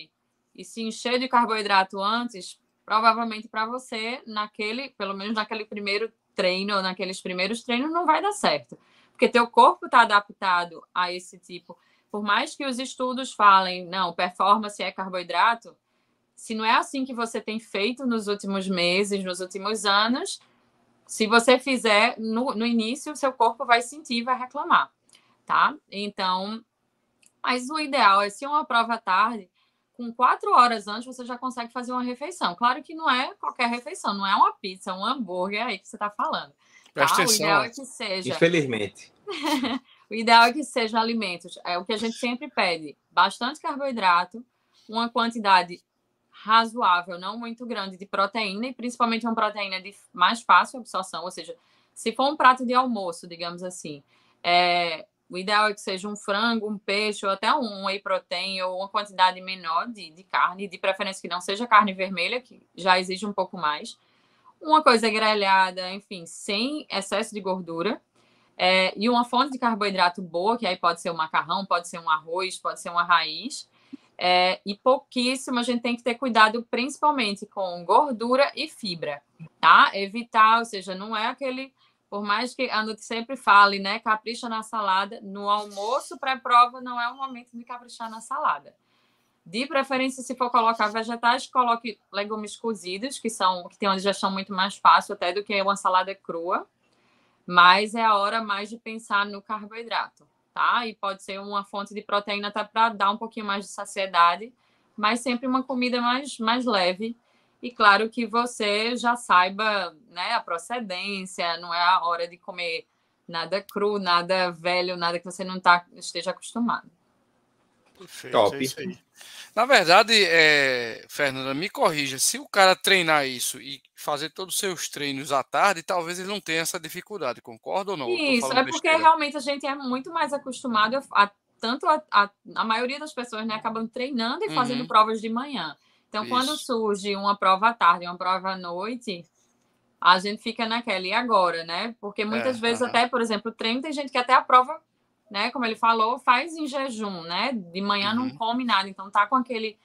e se encher de carboidrato antes, provavelmente para você, naquele, pelo menos naquele primeiro treino, naqueles primeiros treinos, não vai dar certo. Porque teu corpo está adaptado a esse tipo. Por mais que os estudos falem, não, performance é carboidrato, se não é assim que você tem feito nos últimos meses, nos últimos anos, se você fizer no, no início, seu corpo vai sentir, vai reclamar, tá? Então, mas o ideal é se uma prova tarde, com quatro horas antes você já consegue fazer uma refeição. Claro que não é qualquer refeição, não é uma pizza, um hambúrguer aí que você está falando. Tá? [LAUGHS] O ideal é que seja. Infelizmente. o ideal é que sejam alimentos. É o que a gente sempre pede: bastante carboidrato, uma quantidade razoável, não muito grande, de proteína, e principalmente uma proteína de mais fácil absorção. Ou seja, se for um prato de almoço, digamos assim, é, o ideal é que seja um frango, um peixe, ou até um whey protein, ou uma quantidade menor de, de carne, de preferência que não seja carne vermelha, que já exige um pouco mais. Uma coisa grelhada, enfim, sem excesso de gordura. É, e uma fonte de carboidrato boa, que aí pode ser um macarrão, pode ser um arroz, pode ser uma raiz. É, e pouquíssimo, a gente tem que ter cuidado principalmente com gordura e fibra, tá? Evitar, ou seja, não é aquele por mais que a Nutri sempre fale, né, capricha na salada, no almoço pré-prova não é o momento de caprichar na salada. De preferência, se for colocar vegetais, coloque legumes cozidos, que são que tem uma digestão muito mais fácil até do que uma salada crua. Mas é a hora mais de pensar no carboidrato, tá? E pode ser uma fonte de proteína até para dar um pouquinho mais de saciedade, mas sempre uma comida mais, mais leve e claro que você já saiba né, a procedência, não é a hora de comer nada cru, nada velho, nada que você não tá, esteja acostumado. Perfeito, Top. É isso aí. Na verdade, é, Fernanda, me corrija, se o cara treinar isso e fazer todos os seus treinos à tarde, talvez ele não tenha essa dificuldade, concorda ou não? Isso, é porque besteira. realmente a gente é muito mais acostumado a, a tanto a, a, a, maioria das pessoas né, acabam treinando e fazendo uhum. provas de manhã. Então, Isso. quando surge uma prova à tarde, uma prova à noite, a gente fica naquela, e agora, né? Porque muitas é, vezes, uh -huh. até, por exemplo, treino tem gente que até a prova, né? Como ele falou, faz em jejum, né? De manhã não uhum. come nada, então tá com aquele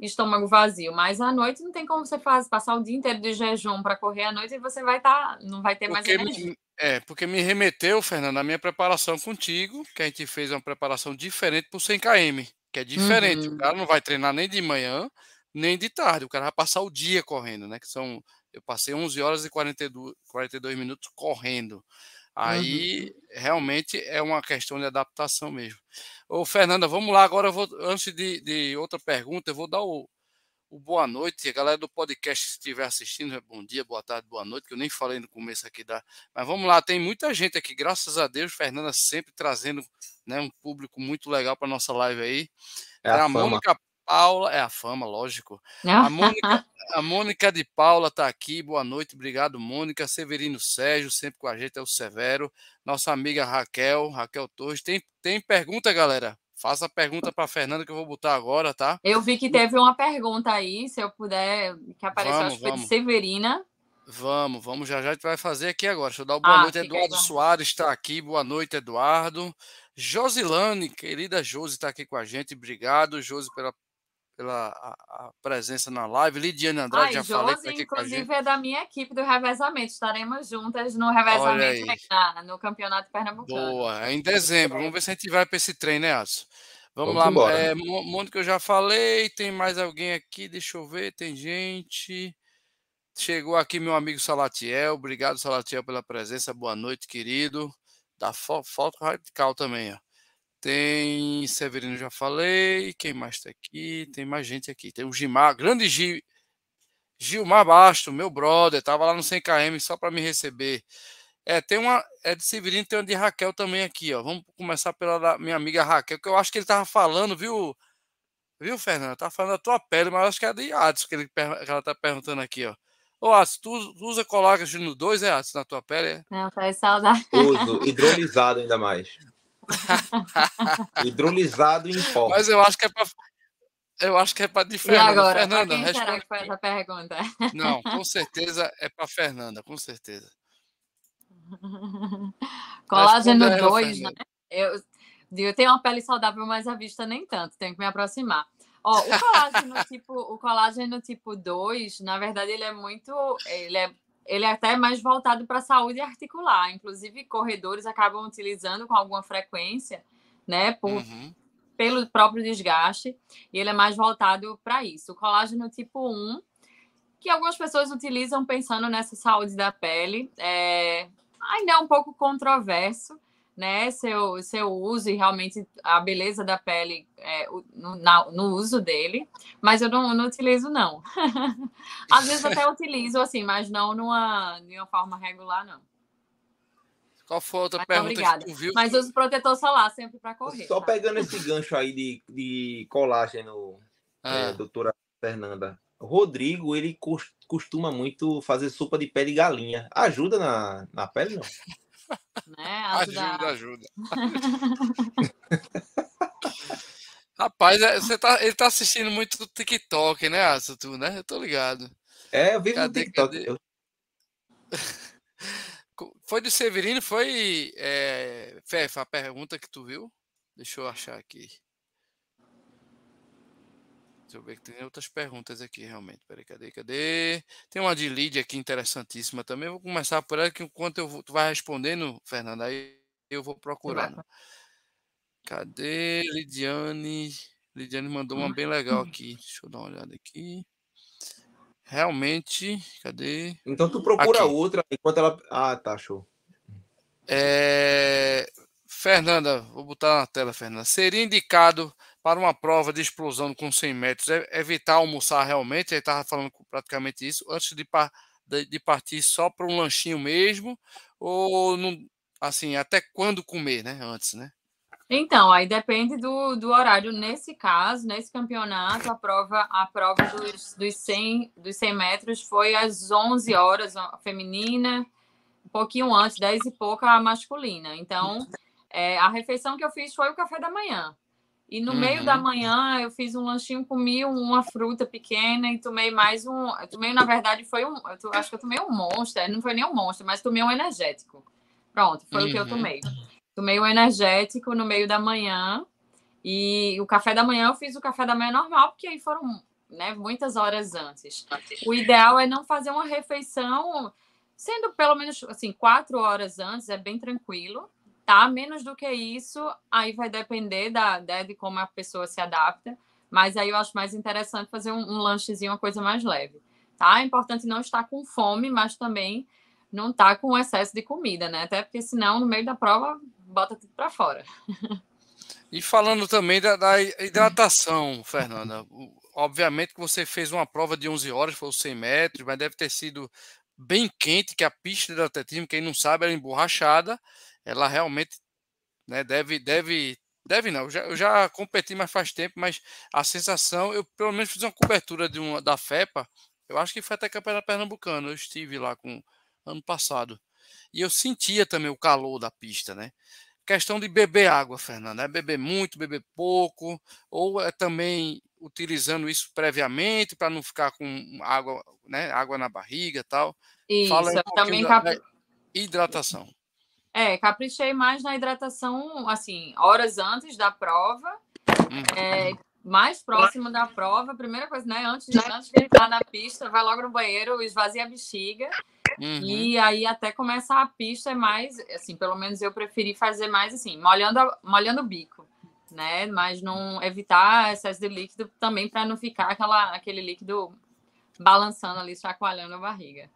estômago vazio. Mas à noite não tem como você fazer, passar o dia inteiro de jejum para correr à noite e você vai estar, tá, não vai ter porque mais energia. Me, é, porque me remeteu, Fernando, a minha preparação contigo, que a gente fez uma preparação diferente para o 100 km, que é diferente. Uhum. O cara não vai treinar nem de manhã, nem de tarde. O cara vai passar o dia correndo, né? Que são. Eu passei 11 horas e 42, 42 minutos correndo. Aí uhum. realmente é uma questão de adaptação mesmo. Ô, Fernanda, vamos lá. Agora, vou, antes de, de outra pergunta, eu vou dar o, o boa noite. A galera do podcast, se estiver assistindo, é bom dia, boa tarde, boa noite, que eu nem falei no começo aqui da. Mas vamos lá, tem muita gente aqui, graças a Deus, Fernanda sempre trazendo né, um público muito legal para nossa live aí. É a, a Mônica Paula, é a fama, lógico. A Mônica, [LAUGHS] a Mônica de Paula está aqui, boa noite, obrigado, Mônica. Severino Sérgio, sempre com a gente, é o Severo. Nossa amiga Raquel, Raquel Torres. Tem, tem pergunta, galera? Faça a pergunta para a Fernanda que eu vou botar agora, tá? Eu vi que teve uma pergunta aí, se eu puder, que apareceu, vamos, acho que foi de Severina. Vamos, vamos, já já a gente vai fazer aqui agora. Deixa eu dar o boa ah, noite. Eduardo Soares está aqui. Boa noite, Eduardo. Josilane, querida Josi, está aqui com a gente. Obrigado, Josi, pela pela a, a presença na live. Lidiane Andrade, Ai, já Josi, falei tá aqui inclusive, é da minha equipe do revezamento. Estaremos juntas no revezamento na, no Campeonato Pernambucano. Boa, é em dezembro. Vamos ver se a gente vai para esse trem, né, Adson? Vamos, Vamos lá, é, mundo que eu já falei. Tem mais alguém aqui? Deixa eu ver. Tem gente. Chegou aqui meu amigo Salatiel. Obrigado, Salatiel, pela presença. Boa noite, querido. Da foto radical também, ó. Tem Severino, já falei. Quem mais está aqui? Tem mais gente aqui. Tem o Gilmar, grande Gil, Gilmar Basto, meu brother. Tava lá no 100km só para me receber. É, tem uma. É de Severino, tem uma de Raquel também aqui, ó. Vamos começar pela minha amiga Raquel, que eu acho que ele tava falando, viu, viu, Fernando? Tá falando da tua pele, mas acho que é de Adson que, ele, que ela tá perguntando aqui, ó. Ô, Adson, tu, tu usa colágeno no 2, é, Adson, na tua pele? É? Não, faz saudade. Uso, hidrolisado ainda mais. [LAUGHS] hidrolisado em pó. Mas eu acho que é pra. Eu acho que é para de Fernanda. E agora, Fernanda, quem responde... será que foi essa pergunta? Não, com [LAUGHS] certeza é para Fernanda, com certeza. Colágeno 2, né? Eu, eu tenho uma pele saudável, mas a vista nem tanto, tenho que me aproximar. Ó, o colágeno [LAUGHS] tipo, o colágeno tipo 2, na verdade, ele é muito. Ele é, ele é até mais voltado para a saúde articular. Inclusive, corredores acabam utilizando com alguma frequência, né? Por, uhum. Pelo próprio desgaste, e ele é mais voltado para isso. O colágeno tipo 1, que algumas pessoas utilizam pensando nessa saúde da pele, é, ainda é um pouco controverso, né? Seu, seu uso e realmente a beleza da pele é, no, na, no uso dele, mas eu não, não utilizo, não. [LAUGHS] Às vezes até utilizo, assim, mas não numa, de uma forma regular, não. Qual foi a outra mas, pergunta obrigada. que tu viu? Mas uso protetor solar sempre para correr. Só tá? pegando esse gancho aí de, de colágeno, ah. é, doutora Fernanda. Rodrigo, ele costuma muito fazer sopa de pé de galinha. Ajuda na, na pele, não? [LAUGHS] Né? [LAUGHS] Ajuda, ajuda. [LAUGHS] Rapaz, é, você tá, ele tá assistindo muito do TikTok, né, Asa, tu, né? Eu tô ligado. É, eu vi no TikTok. Cadê? [LAUGHS] Foi do Severino, foi, é, Fefa, a pergunta que tu viu? Deixa eu achar aqui. Deixa eu ver que tem outras perguntas aqui, realmente. Peraí, cadê, cadê? Tem uma de Lídia aqui interessantíssima também. Vou começar por ela, que enquanto eu vou, tu vai respondendo, Fernanda, aí eu vou procurando. Cadê Lidiane? Lidiane mandou uma bem legal [CLEARS THROAT] aqui. Deixa eu dar uma olhada aqui. Realmente, cadê? Então tu procura aqui. outra enquanto ela. Ah, tá, show. É... Fernanda, vou botar na tela, Fernanda. Seria indicado para uma prova de explosão com 100 metros, é evitar almoçar realmente, ele estava falando praticamente isso, antes de, de, de partir só para um lanchinho mesmo, ou não, assim, até quando comer, né? Antes, né? Então, aí depende do, do horário. Nesse caso, nesse campeonato, a prova, a prova dos, dos, 100, dos 100 metros foi às 11 horas, a feminina, um pouquinho antes, 10 e pouco a masculina. Então, é, a refeição que eu fiz foi o café da manhã. E no uhum. meio da uhum. manhã eu fiz um lanchinho, comi uma fruta pequena e tomei mais um. Eu tomei, na verdade, foi um. Eu acho que eu tomei um monster, não foi nem um monster, mas tomei um energético. Pronto, foi uhum. o que eu uhum. tomei. Tomei um energético no meio da manhã. E o café da manhã eu fiz o café da manhã normal, porque aí foram né, muitas horas antes. O ideal é não fazer uma refeição, sendo pelo menos assim, quatro horas antes, é bem tranquilo tá? Menos do que isso, aí vai depender da, né, de como a pessoa se adapta. Mas aí eu acho mais interessante fazer um, um lanchezinho, uma coisa mais leve, tá? É importante não estar com fome, mas também não estar tá com excesso de comida, né? Até porque senão, no meio da prova, bota tudo para fora. [LAUGHS] E falando também da, da, hidratação, Fernanda, obviamente que você fez uma prova de 11 horas, foi os 100 metros, mas deve ter sido bem quente, que a pista de atletismo, quem não sabe, era emborrachada, ela realmente né, deve, deve, deve não. Eu já, eu já competi mais faz tempo, mas a sensação, eu pelo menos fiz uma cobertura de uma, da FEPA, eu acho que foi até Campeonato Pernambucano, eu estive lá com ano passado. E eu sentia também o calor da pista, né? Questão de beber água, Fernanda, é beber muito, beber pouco, ou é também utilizando isso previamente para não ficar com água, né, água na barriga, tal. Isso, Fala um também cap... hidratação. É, caprichei mais na hidratação, assim, horas antes da prova, uhum. é, mais próximo da prova. Primeira coisa, né? Antes de, antes de entrar na pista, vai logo no banheiro, esvazia a bexiga. Uhum. E aí, até começar a pista, é mais, assim, pelo menos eu preferi fazer mais assim, molhando, molhando o bico, né? Mas não evitar excesso de líquido também para não ficar aquela, aquele líquido balançando ali, chacoalhando a barriga.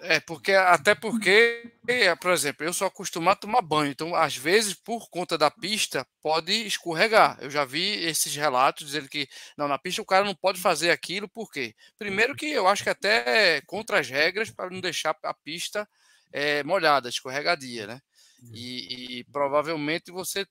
É, porque até porque, por exemplo, eu sou acostumado a tomar banho, então às vezes por conta da pista pode escorregar. Eu já vi esses relatos dizendo que não na pista o cara não pode fazer aquilo, por quê? Primeiro que eu acho que até contra as regras para não deixar a pista é, molhada, escorregadia, né? E, e, provavelmente você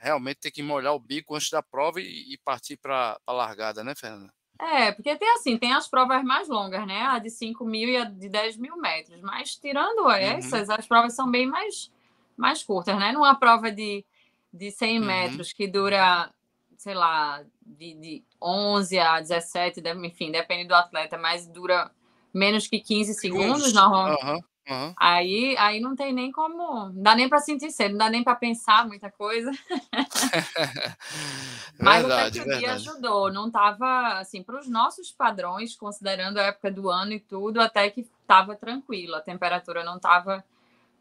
realmente tem que molhar o bico antes da prova e, e partir para a largada, né, Fernanda? É, porque tem assim, tem as provas mais longas, né? A de 5 mil e a de 10 mil metros. Mas tirando uhum. essas, uhum. as provas são bem mais, mais curtas, né? Numa prova de, de 100 uhum. metros que dura, sei lá, de, de 11 a 17, enfim, depende do atleta, mas dura menos que 15 segundos, normalmente. Uhum. Uhum. Aí, aí não tem nem como, não dá nem para sentir cedo, não dá nem para pensar muita coisa. [LAUGHS] Mas verdade, o dia ajudou, não estava assim para os nossos padrões, considerando a época do ano e tudo, até que estava tranquilo, a temperatura não estava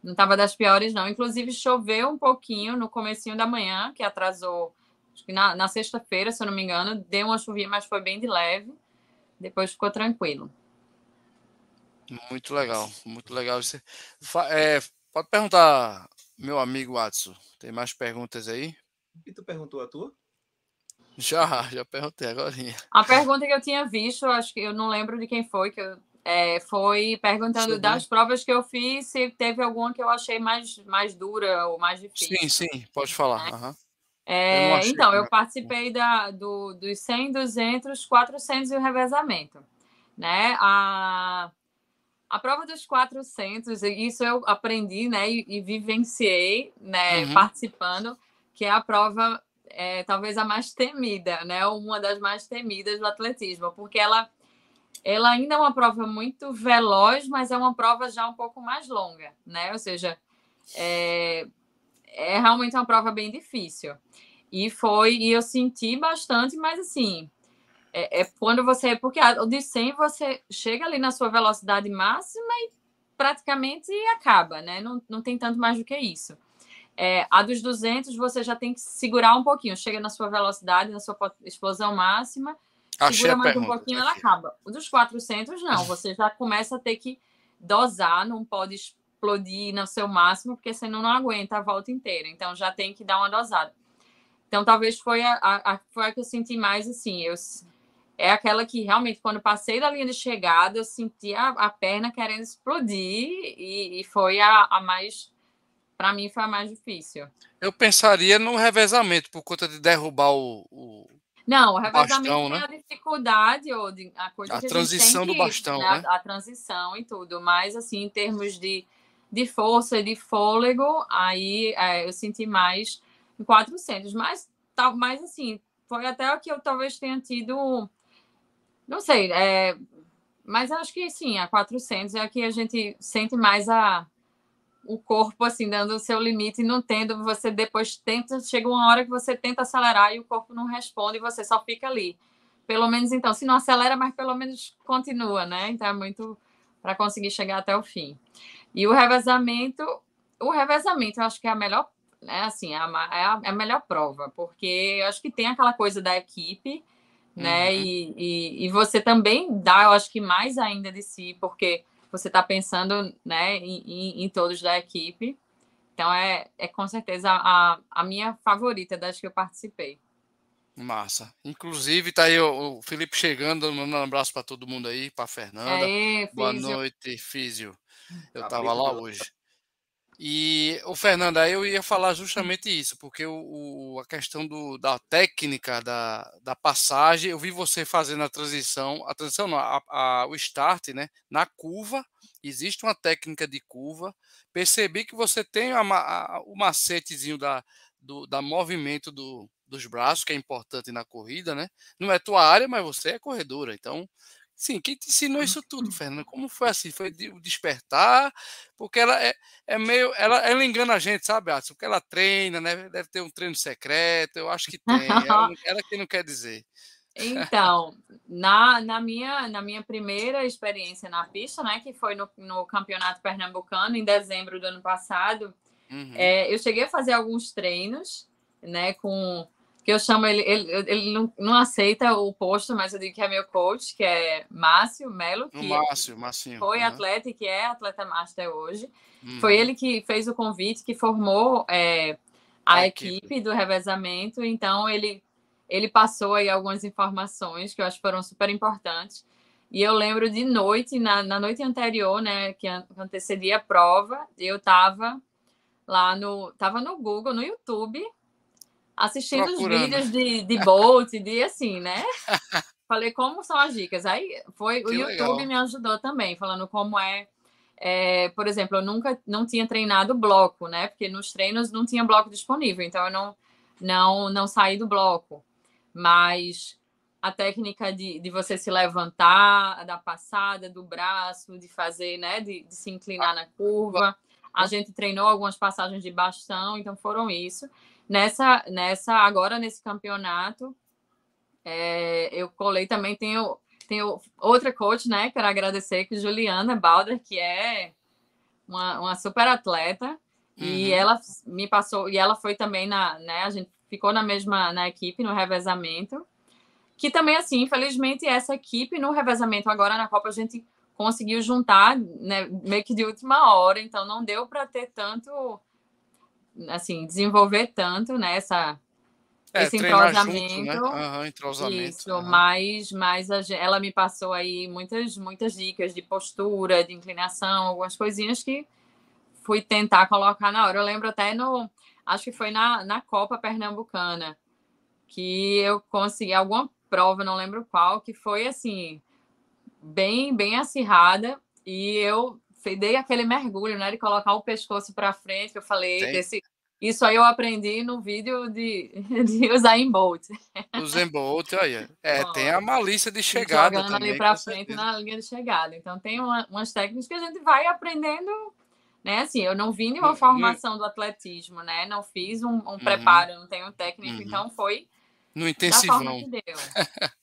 não estava das piores não. Inclusive choveu um pouquinho no comecinho da manhã, que atrasou, acho que na, na sexta-feira, se eu não me engano, deu uma chuvinha, mas foi bem de leve. Depois ficou tranquilo. Muito legal, muito legal. Você, é, pode perguntar, meu amigo Watson. Tem mais perguntas aí? E tu perguntou a tua? Já, já perguntei agora. A pergunta que eu tinha visto, acho que eu não lembro de quem foi, que eu, é, foi perguntando das provas que eu fiz, se teve alguma que eu achei mais, mais dura ou mais difícil. Sim, sim, pode falar. Né? Uhum. É, eu então, eu participei da, do, dos 100, 200, 400 e o revezamento. Né? A, a prova dos 400, isso eu aprendi, né, e, e vivenciei, né, uhum. participando, que é a prova é, talvez a mais temida, né, uma das mais temidas do atletismo, porque ela ela ainda é uma prova muito veloz, mas é uma prova já um pouco mais longa, né? Ou seja, é, é realmente uma prova bem difícil. E foi, e eu senti bastante, mas assim, é, é, quando você. Porque o de 100 você chega ali na sua velocidade máxima e praticamente acaba, né? Não, não tem tanto mais do que isso. É, a dos 200 você já tem que segurar um pouquinho. Chega na sua velocidade, na sua explosão máxima, Achei segura mais um pouquinho, ela acaba. O dos 400 não, você já começa a ter que dosar, não pode explodir no seu máximo, porque senão não aguenta a volta inteira. Então já tem que dar uma dosada. Então talvez foi a, a, a foi a que eu senti mais assim. Eu é aquela que realmente, quando passei da linha de chegada, eu senti a, a perna querendo explodir e, e foi a, a mais. Para mim, foi a mais difícil. Eu pensaria no revezamento, por conta de derrubar o. o Não, o revezamento bastão, né? a dificuldade, ou de, a coisa a transição do bastão, né? né? A, a, transição e tudo. Mas, assim, em termos de, de força e de fôlego, aí é, eu senti mais em 400. Mas, tal, mas, assim, foi até o que eu talvez tenha tido não sei, é, mas acho que sim, a 400 é a que a gente sente mais a, o corpo assim dando o seu limite e não tendo, você depois tenta, chega uma hora que você tenta acelerar e o corpo não responde e você só fica ali. Pelo menos então, se não acelera, mas pelo menos continua, né? Então é muito para conseguir chegar até o fim. E o revezamento, o revezamento eu acho que é a melhor, né, assim, é a, é a melhor prova, porque eu acho que tem aquela coisa da equipe, né? Uhum. E, e, e, você também dá, eu acho que mais ainda de si, porque você está pensando né, em, em, todos da equipe. Então é, é com certeza a, a minha favorita das que eu participei. Massa. Inclusive, tá aí o, o Felipe chegando, mandando um abraço para todo mundo aí, para Fernanda. Aí, Boa noite, Físio. Eu estava lá hoje. E o Fernando, aí eu ia falar justamente isso, porque o, o, a questão do, da técnica da, da passagem, eu vi você fazendo a transição, a transição não, a, a, o start, né? Na curva, existe uma técnica de curva. Percebi que você tem a, o macetezinho da, do da movimento do, dos braços, que é importante na corrida, né? Não é tua área, mas você é corredora, então Sim, quem te ensinou isso tudo, Fernanda? Como foi assim? Foi de despertar? Porque ela é, é meio. Ela, ela engana a gente, sabe, Adson? Porque ela treina, né? Deve ter um treino secreto, eu acho que tem. Ela, [LAUGHS] ela que não quer dizer. Então, na, na, minha, na minha primeira experiência na pista, né, que foi no, no Campeonato Pernambucano, em dezembro do ano passado, uhum. é, eu cheguei a fazer alguns treinos, né, com que eu chamo ele, ele, ele não, não, aceita o posto, mas eu digo que é meu coach, que é Márcio Melo, que Márcio, Márcio, foi atleta e que é atleta master hoje. Uhum. Foi ele que fez o convite, que formou é, a, a equipe. equipe do revezamento, então ele, ele passou aí algumas informações que eu acho que foram super importantes. E eu lembro de noite, na, na noite anterior, né, que antecedia a prova, eu estava lá no, tava no Google, no YouTube, assistindo Procurando. os vídeos de, de Bolt, de assim, né? [LAUGHS] Falei como são as dicas. Aí foi que o YouTube legal. me ajudou também, falando como é, é, por exemplo, eu nunca não tinha treinado bloco, né? Porque nos treinos não tinha bloco disponível, então eu não não não saí do bloco. Mas a técnica de, de você se levantar, da passada do braço, de fazer, né, de, de se inclinar na curva. A gente treinou algumas passagens de bastão, então foram isso. Nessa, nessa agora nesse campeonato, é, eu colei também, tenho, tenho outra coach, né? Quero agradecer que Juliana Balder, que é uma, uma super atleta, uhum. e ela me passou, e ela foi também na, né? A gente ficou na mesma na equipe no revezamento. Que também, assim, infelizmente, essa equipe no revezamento agora na Copa a gente conseguiu juntar, né, meio que de última hora, então não deu para ter tanto assim, desenvolver tanto nessa né, é, esse entrosamento. Junto, né? uhum, entrosamento. Isso, uhum. mas, mas a, ela me passou aí muitas, muitas dicas de postura, de inclinação, algumas coisinhas que fui tentar colocar na hora. Eu lembro até no. Acho que foi na, na Copa Pernambucana que eu consegui alguma prova, não lembro qual, que foi assim, bem, bem acirrada. E eu dei aquele mergulho, né? De colocar o pescoço para frente, que eu falei, desse, isso aí eu aprendi no vídeo de, [LAUGHS] de usar em Bolt. Os em Bolt, olha. É, Bom, [LAUGHS] tem a malícia de chegada jogando também. ali para frente na linha de chegada. Então tem uma, umas técnicas que a gente vai aprendendo, né? Assim, eu não vim de uma formação do atletismo, né? Não fiz um, um uhum. preparo, não tenho técnico, uhum. então foi no intensivão. [LAUGHS]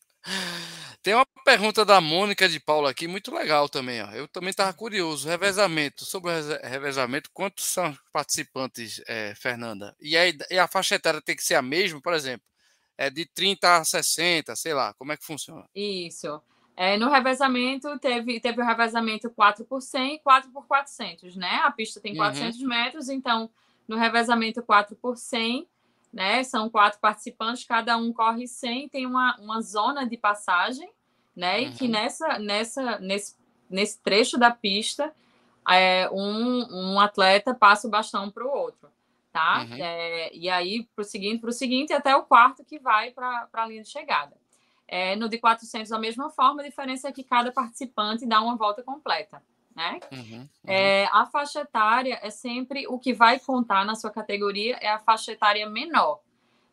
Tem uma pergunta da Mônica de Paula aqui, muito legal também. Ó. Eu também estava curioso. Revezamento, sobre o revezamento, quantos são participantes, é, Fernanda? E, aí, e a faixa etária tem que ser a mesma, por exemplo? É de 30 a 60, sei lá, como é que funciona? Isso. É, no revezamento, teve, teve o revezamento 4 por 100 e 4 por 400, né? A pista tem 400 uhum. metros, então no revezamento 4 por 100 né? São quatro participantes, cada um corre 100, tem uma, uma zona de passagem, né? Uhum. E que uhum. nessa, nessa, nesse, nesse trecho da pista, é, um, um atleta passa o bastão para o outro, tá? Uhum. É, e aí, para o seguinte, para o seguinte, até o quarto que vai para a linha de chegada. É, no de 400, da mesma forma, a diferença é que cada participante dá uma volta completa né? Uhum, uhum. É, a faixa etária é sempre o que vai contar na sua categoria é a faixa etária menor,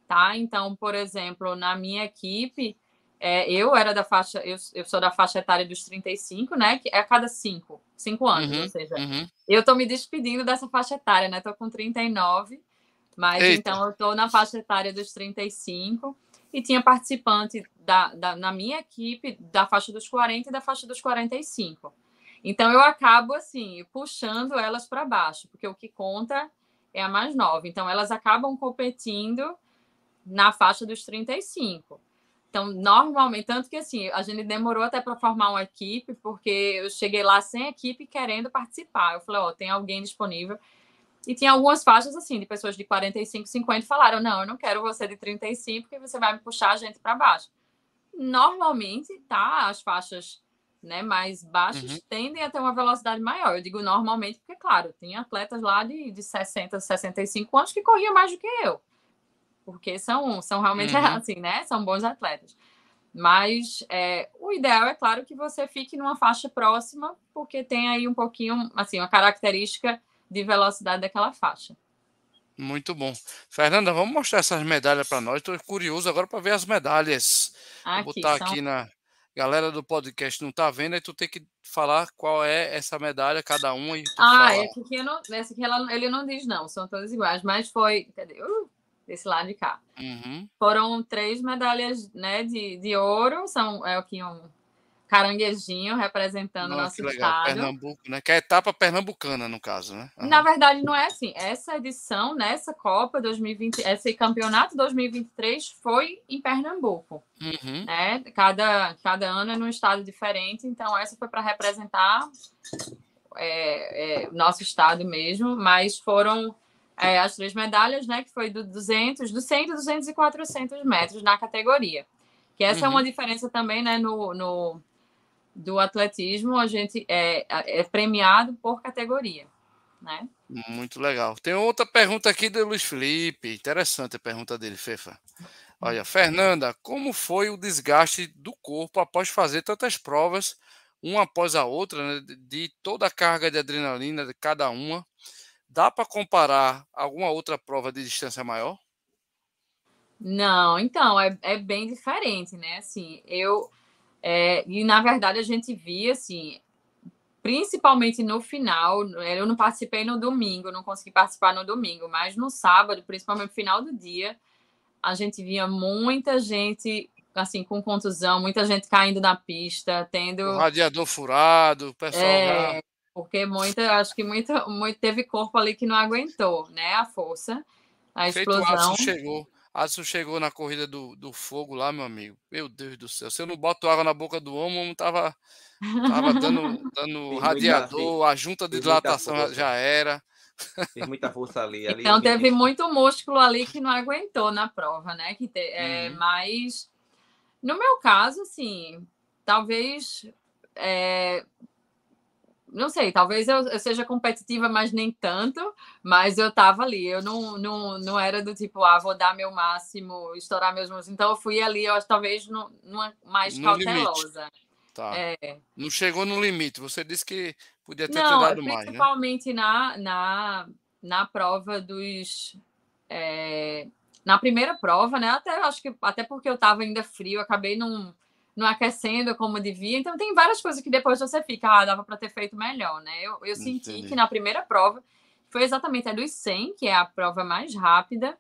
tá? Então, por exemplo, na minha equipe, é, eu era da faixa, eu, eu sou da faixa etária dos 35, né? Que é a cada 5, 5 anos, uhum, ou seja, uhum. eu tô me despedindo dessa faixa etária, né? Tô com 39, mas Eita. então eu tô na faixa etária dos 35 e tinha participante da, da, na minha equipe da faixa dos 40 e da faixa dos 45. Então eu acabo assim puxando elas para baixo, porque o que conta é a mais nova. Então elas acabam competindo na faixa dos 35. Então, normalmente, tanto que assim, a gente demorou até para formar uma equipe, porque eu cheguei lá sem equipe querendo participar. Eu falei, ó, oh, tem alguém disponível. E tinha algumas faixas assim, de pessoas de 45, 50 falaram: "Não, eu não quero você de 35, porque você vai me puxar a gente para baixo". Normalmente, tá, as faixas né, mais baixos uhum. tendem a ter uma velocidade maior. Eu digo normalmente, porque, claro, tem atletas lá de, de 60, 65 anos que corriam mais do que eu. Porque são, são realmente [LAUGHS] uhum. assim, né? São bons atletas. Mas é, o ideal é claro que você fique numa faixa próxima, porque tem aí um pouquinho, assim, uma característica de velocidade daquela faixa. Muito bom. Fernanda, vamos mostrar essas medalhas para nós. Estou curioso agora para ver as medalhas. Aqui, Vou botar são... aqui na, galera do podcast não tá vendo, aí tu tem que falar qual é essa medalha, cada uma. E ah, fala. essa aqui, não, essa aqui ela, ele não diz, não, são todas iguais, mas foi. Cadê? Uh, desse lado de cá. Uhum. Foram três medalhas né, de, de ouro, são é o que um, caranguejinho representando o nosso estado. Pernambuco, né? Que é a etapa pernambucana, no caso, né? Uhum. Na verdade, não é assim. Essa edição, nessa Copa 2020, esse campeonato 2023 foi em Pernambuco. Uhum. Né? Cada, cada ano é num estado diferente, então essa foi para representar é, é, nosso estado mesmo, mas foram é, as três medalhas, né? Que foi do 200, do 100, 200 e 400 metros na categoria. Que essa uhum. é uma uhum. diferença também, né? No, no, do atletismo, a gente é, é premiado por categoria, né? Muito legal. Tem outra pergunta aqui do Luiz Felipe. Interessante a pergunta dele, Fefa. Olha, Fernanda, como foi o desgaste do corpo após fazer tantas provas, uma após a outra, né, de toda a carga de adrenalina de cada uma? Dá para comparar alguma outra prova de distância maior? Não, então, é, é bem diferente, né? Assim, eu. É, e na verdade a gente via, assim, principalmente no final, eu não participei no domingo, não consegui participar no domingo, mas no sábado, principalmente no final do dia, a gente via muita gente assim com contusão, muita gente caindo na pista, tendo o radiador furado, o pessoal é, porque muita, acho que muita, muito, teve corpo ali que não aguentou, né? A força, a explosão. Feito chegou. Adson chegou na corrida do, do fogo lá, meu amigo. Meu Deus do céu. Se eu não boto água na boca do homem, o homem tava, tava dando, [LAUGHS] dando radiador, a junta de dilatação já era. Tem muita força ali. ali então teve muito músculo ali que não aguentou na prova, né? Que te, é, uhum. Mas no meu caso, assim, talvez é, não sei, talvez eu, eu, seja competitiva, mas nem tanto, mas eu tava ali, eu não, não, não era do tipo, ah, vou dar meu máximo, estourar meus músculos, então eu fui ali, eu acho, talvez, no, numa mais no cautelosa. Limite. Tá. É. Não chegou no limite, você disse que podia ter não, dado mais, né? principalmente na, na, na prova dos... É, na primeira prova, né, até acho que, até porque eu tava ainda frio, acabei não não aquecendo como devia. Então, tem várias coisas que depois você fica, ah, dava para ter feito melhor, né? Eu, eu senti Entendi. que na primeira prova foi exatamente a dos 100, que é a prova mais rápida.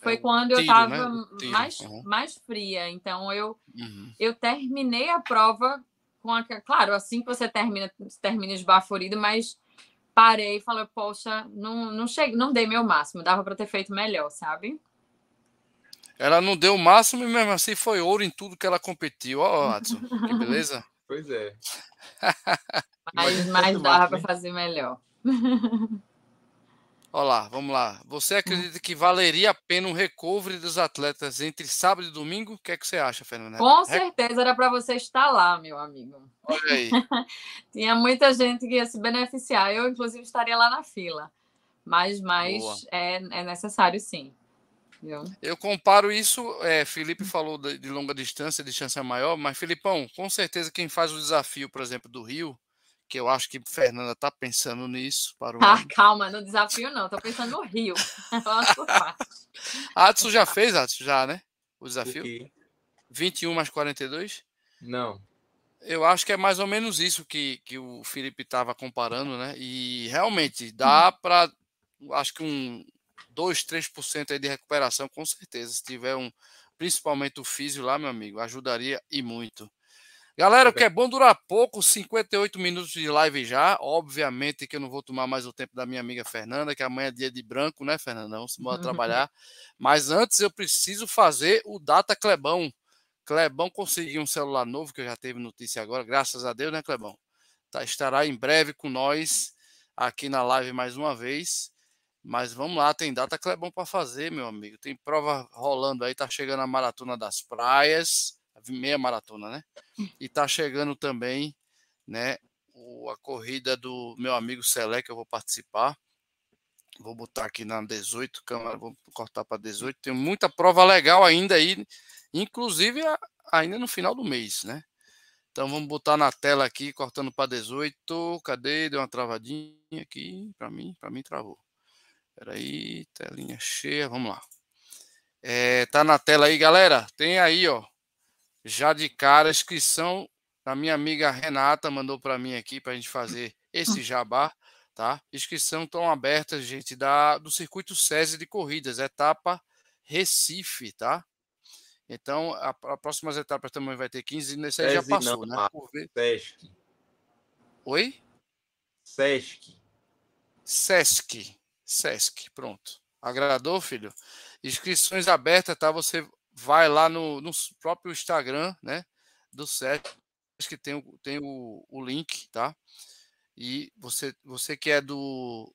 Foi é quando tiro, eu estava né? mais, uhum. mais fria. Então, eu, uhum. eu terminei a prova com a. Claro, assim que você termina, termina esbaforido, mas parei e falei, poxa, não, não, cheguei, não dei meu máximo, dava para ter feito melhor, sabe? Ela não deu o máximo e mesmo assim foi ouro em tudo que ela competiu. Ó, oh, Adson, que [LAUGHS] beleza. Pois é. [LAUGHS] mas, mas dava para fazer melhor. Olha lá, vamos lá. Você acredita que valeria a pena um recovery dos atletas entre sábado e domingo? O que é que você acha, Fernanda? Com certeza era para você estar lá, meu amigo. Olha aí. [LAUGHS] Tinha muita gente que ia se beneficiar. Eu, inclusive, estaria lá na fila. Mas, mas é, é necessário sim. Eu comparo isso, é, Felipe falou de, de, longa distância, distância maior, mas Filipão, com certeza quem faz o desafio, por exemplo, do Rio, que eu acho que Fernanda está pensando nisso para o. Ah, calma, no desafio não, estou pensando no Rio. [LAUGHS] Adson já fez, Adson, já, né? O desafio? O 21 mais 42? Não. Eu acho que é mais ou menos isso que, que o Felipe estava comparando, né? E realmente dá para. Acho que um, 2, 3% aí de recuperação, com certeza. Se tiver um, principalmente o físio lá, meu amigo, ajudaria e muito. Galera, o que é bom durar pouco, 58 minutos de live já. Obviamente que eu não vou tomar mais o tempo da minha amiga Fernanda, que amanhã é dia de branco, né, Fernanda? Vamos embora trabalhar. [LAUGHS] Mas antes eu preciso fazer o Data Clebão. Clebão conseguiu um celular novo, que eu já teve notícia agora, graças a Deus, né, Clebão? Tá, estará em breve com nós aqui na live mais uma vez. Mas vamos lá, tem data que é bom para fazer, meu amigo. Tem prova rolando aí, tá chegando a maratona das praias, meia maratona, né? E tá chegando também, né, a corrida do meu amigo Selé que eu vou participar. Vou botar aqui na 18, câmera, vou cortar para 18. Tem muita prova legal ainda aí, inclusive ainda no final do mês, né? Então vamos botar na tela aqui, cortando para 18. Cadê? Deu uma travadinha aqui para mim, para mim travou. Espera aí, telinha cheia, vamos lá. É, tá na tela aí, galera. Tem aí, ó. Já de cara, a inscrição da minha amiga Renata mandou para mim aqui para a gente fazer esse jabá, tá? Inscrição tão aberta, gente, da do circuito SESI de corridas, etapa Recife, tá? Então, a, a próximas etapas também vai ter 15, nesse aí já passou, não, né? Por ver. Sesc. Oi? Sesc. Sesc. Sesc, pronto. Agradou, filho? Inscrições abertas, tá? Você vai lá no, no próprio Instagram, né? Do Sesc, que tem, o, tem o, o link, tá? E você, você que é do.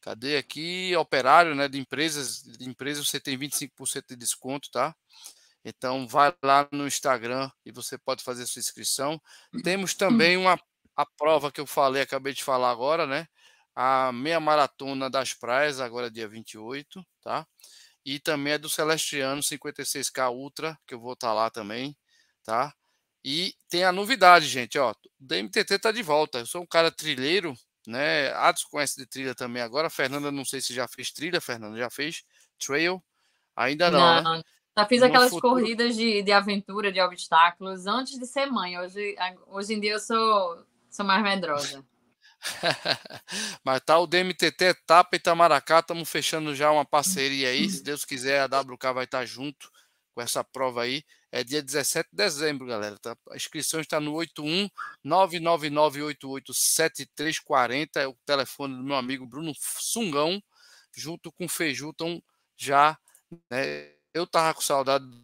Cadê aqui? Operário, né? De empresas, de empresas você tem 25% de desconto, tá? Então, vai lá no Instagram e você pode fazer sua inscrição. Temos também uma a prova que eu falei, acabei de falar agora, né? A meia maratona das praias, agora dia 28, tá? E também é do Celestiano 56K Ultra, que eu vou estar tá lá também, tá? E tem a novidade, gente, ó. O DMTT tá de volta. Eu sou um cara trilheiro, né? Adson conhece de trilha também agora. Fernanda, não sei se já fez trilha, Fernanda já fez trail? Ainda não, né? não. né? Já fiz no aquelas futuro... corridas de, de aventura, de obstáculos, antes de ser mãe. Hoje, hoje em dia eu sou, sou mais medrosa. [LAUGHS] Mas tá o DMTT Etapa Itamaracá, estamos fechando já uma parceria aí. Se Deus quiser, a WK vai estar junto com essa prova aí. É dia 17 de dezembro, galera. Tá? A inscrição está no 81 999887340. É o telefone do meu amigo Bruno Sungão, junto com o Feiju. Então, já né, eu tava com saudade do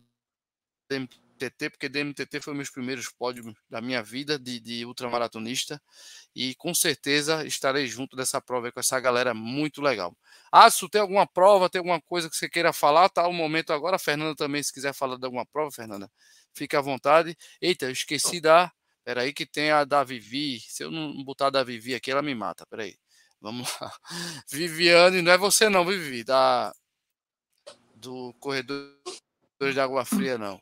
DMTT, porque DMTT foi meus primeiros pódios da minha vida de, de ultramaratonista. E com certeza estarei junto dessa prova com essa galera muito legal. Ah, se tem alguma prova, tem alguma coisa que você queira falar, tá o momento agora. A Fernanda também, se quiser falar de alguma prova, Fernanda, fique à vontade. Eita, eu esqueci da. Peraí, que tem a da Vivi. Se eu não botar a da Vivi aqui, ela me mata. Peraí. Vamos lá. [LAUGHS] Viviane, não é você não, Vivi, da do corredor de água fria, não.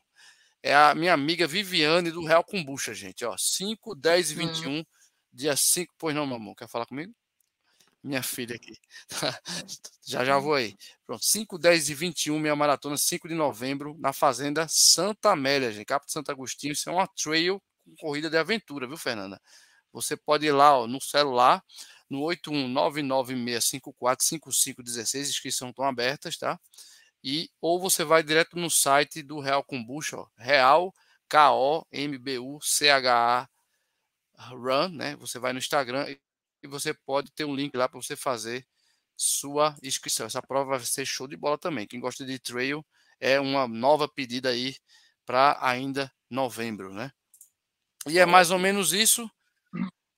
É a minha amiga Viviane do Real Combucha, gente. Ó, 5, 10 e 21, hum. dia 5. Pois não, mamão, quer falar comigo? Minha filha aqui. [LAUGHS] já já vou aí. Pronto, 5, 10 e 21, minha maratona, 5 de novembro, na Fazenda Santa Amélia, gente. Capa de Santo Agostinho. Isso é uma trail com corrida de aventura, viu, Fernanda? Você pode ir lá ó, no celular, no 81996545516, inscrições estão abertas, tá? E ou você vai direto no site do Real Kombucha, Real K O M B U C H A Run, né? Você vai no Instagram e você pode ter um link lá para você fazer sua inscrição. Essa prova vai ser show de bola também. Quem gosta de trail é uma nova pedida aí para ainda novembro, né? E é mais ou menos isso.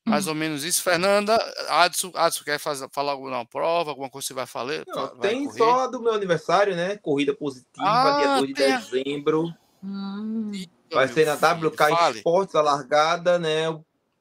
Mais ou menos isso. Fernanda, Adson, Adson quer fazer, falar alguma prova, alguma coisa que você vai falar? Não, vai tem correr? só do meu aniversário, né? Corrida positiva, ah, dia 2 de dezembro. Hum. Vai ser na WK Fale. Esportes, a largada, né?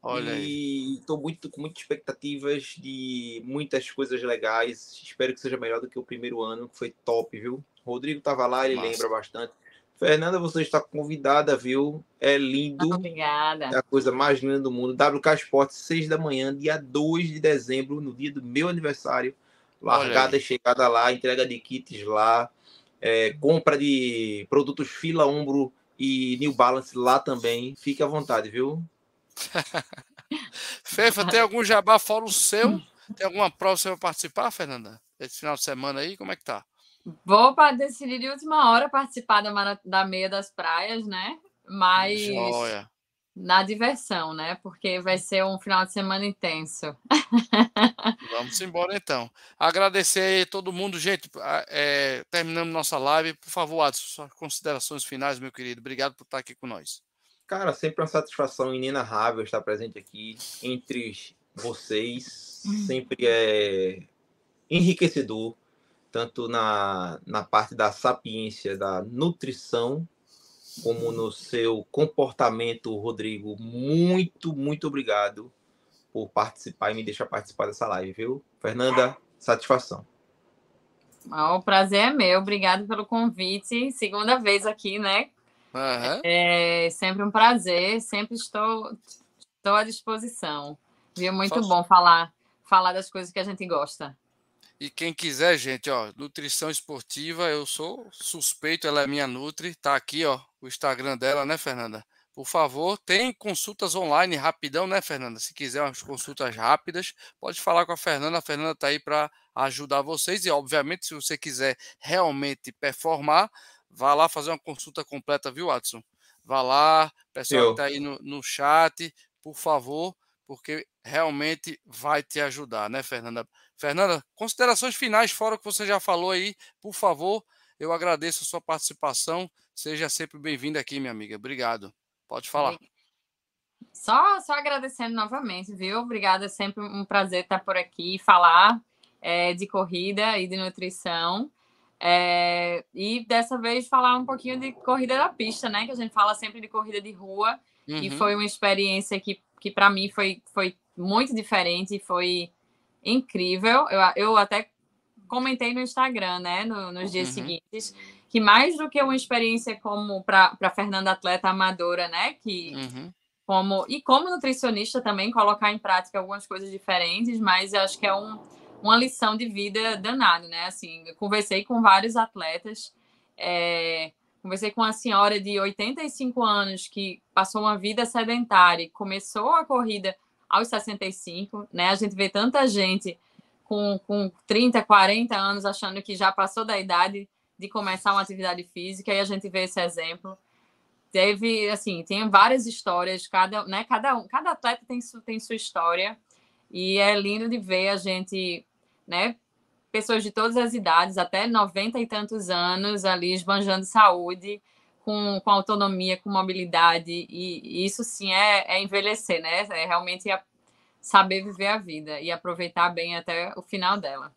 Olha e estou muito com muitas expectativas de muitas coisas legais. Espero que seja melhor do que o primeiro ano, que foi top, viu? Rodrigo estava lá, ele Nossa. lembra bastante. Fernanda, você está convidada, viu? É lindo. Obrigada. É a coisa mais linda do mundo. WK Esporte, 6 da manhã, dia 2 de dezembro, no dia do meu aniversário. Largada e chegada lá, entrega de kits lá, é, compra de produtos Fila Umbro e New Balance lá também. Fique à vontade, viu? [LAUGHS] Fefa, tem algum jabá fora o seu? Tem alguma prova que você vai participar, Fernanda? Esse final de semana aí, como é que tá? Vou para decidir de última hora participar da, da meia das praias, né? Mas Joia. na diversão, né? Porque vai ser um final de semana intenso. [LAUGHS] Vamos embora então. Agradecer a todo mundo, gente. É, terminando nossa live, por favor, Adson, suas considerações finais, meu querido. Obrigado por estar aqui com nós. Cara, sempre uma satisfação inenarrável estar presente aqui entre vocês. Hum. Sempre é enriquecedor tanto na, na parte da sapiência, da nutrição, como no seu comportamento, Rodrigo. Muito, muito obrigado por participar e me deixar participar dessa live, viu? Fernanda, satisfação. o prazer é meu. Obrigado pelo convite. Segunda vez aqui, né? Uhum. É sempre um prazer. Sempre estou, estou à disposição. Viu? Muito Posso... bom falar, falar das coisas que a gente gosta. E quem quiser, gente, ó, nutrição esportiva, eu sou suspeito, ela é minha Nutri, tá aqui, ó, o Instagram dela, né, Fernanda? Por favor, tem consultas online rapidão, né, Fernanda? Se quiser umas consultas rápidas, pode falar com a Fernanda. A Fernanda tá aí para ajudar vocês e, obviamente, se você quiser realmente performar, vá lá fazer uma consulta completa, viu, Watson? Vá lá, pessoal que está aí no, no chat, por favor, porque realmente vai te ajudar, né, Fernanda? Fernanda, considerações finais, fora o que você já falou aí, por favor, eu agradeço a sua participação. Seja sempre bem-vinda aqui, minha amiga. Obrigado. Pode falar. Só, só agradecendo novamente, viu? Obrigada, é sempre um prazer estar por aqui e falar é, de corrida e de nutrição. É, e dessa vez falar um pouquinho de corrida da pista, né? Que a gente fala sempre de corrida de rua. Uhum. E foi uma experiência que, que para mim foi, foi muito diferente, foi incrível. Eu, eu até comentei no Instagram, né? No, nos dias uhum. seguintes, que mais do que uma experiência como para Fernanda atleta amadora, né? Que uhum. como e como nutricionista também colocar em prática algumas coisas diferentes, mas eu acho que é um uma lição de vida danada, né? Assim, eu conversei com vários atletas, é, conversei com uma senhora de 85 anos que passou uma vida sedentária e começou a corrida aos 65, né? A gente vê tanta gente com, com 30, 40 anos achando que já passou da idade de começar uma atividade física e a gente vê esse exemplo. Teve, assim, tem várias histórias, cada, né, cada, um, cada atleta tem, tem sua história e é lindo de ver a gente né? Pessoas de todas as idades, até 90 e tantos anos, ali esbanjando saúde, com, com autonomia, com mobilidade, e, e isso sim é, é, envelhecer, né? É realmente saber viver a vida e aproveitar bem até o final dela.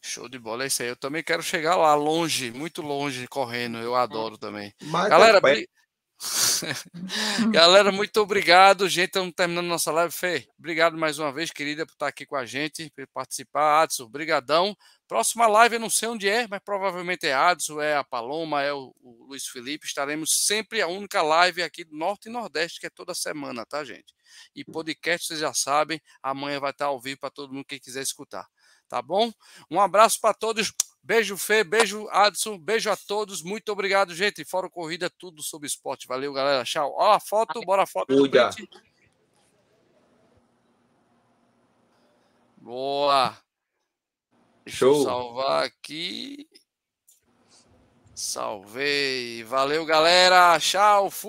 Show de bola, é isso aí. Eu também quero chegar lá, longe, muito longe, correndo. Eu adoro também. Mas, Galera, [LAUGHS] Galera, muito obrigado. Gente, estamos terminando nossa live. Fê, obrigado mais uma vez, querida, por estar aqui com a gente, por participar. Adson, brigadão. Próxima live, eu não sei onde é, mas provavelmente é Adson, é a Paloma, é o, o Luiz Felipe. Estaremos sempre a única live aqui do Norte e Nordeste, que é toda semana, tá, gente? E podcast, vocês já sabem, amanhã vai estar ao vivo para todo mundo que quiser escutar. Tá bom? Um abraço para todos. Beijo, Fê, beijo, Adson, beijo a todos. Muito obrigado, gente. Fora Corrida, tudo sobre esporte. Valeu, galera. Tchau. Ó a foto, bora a foto. Cuida. Boa. Deixa Show. eu salvar aqui. Salvei. Valeu, galera. Tchau.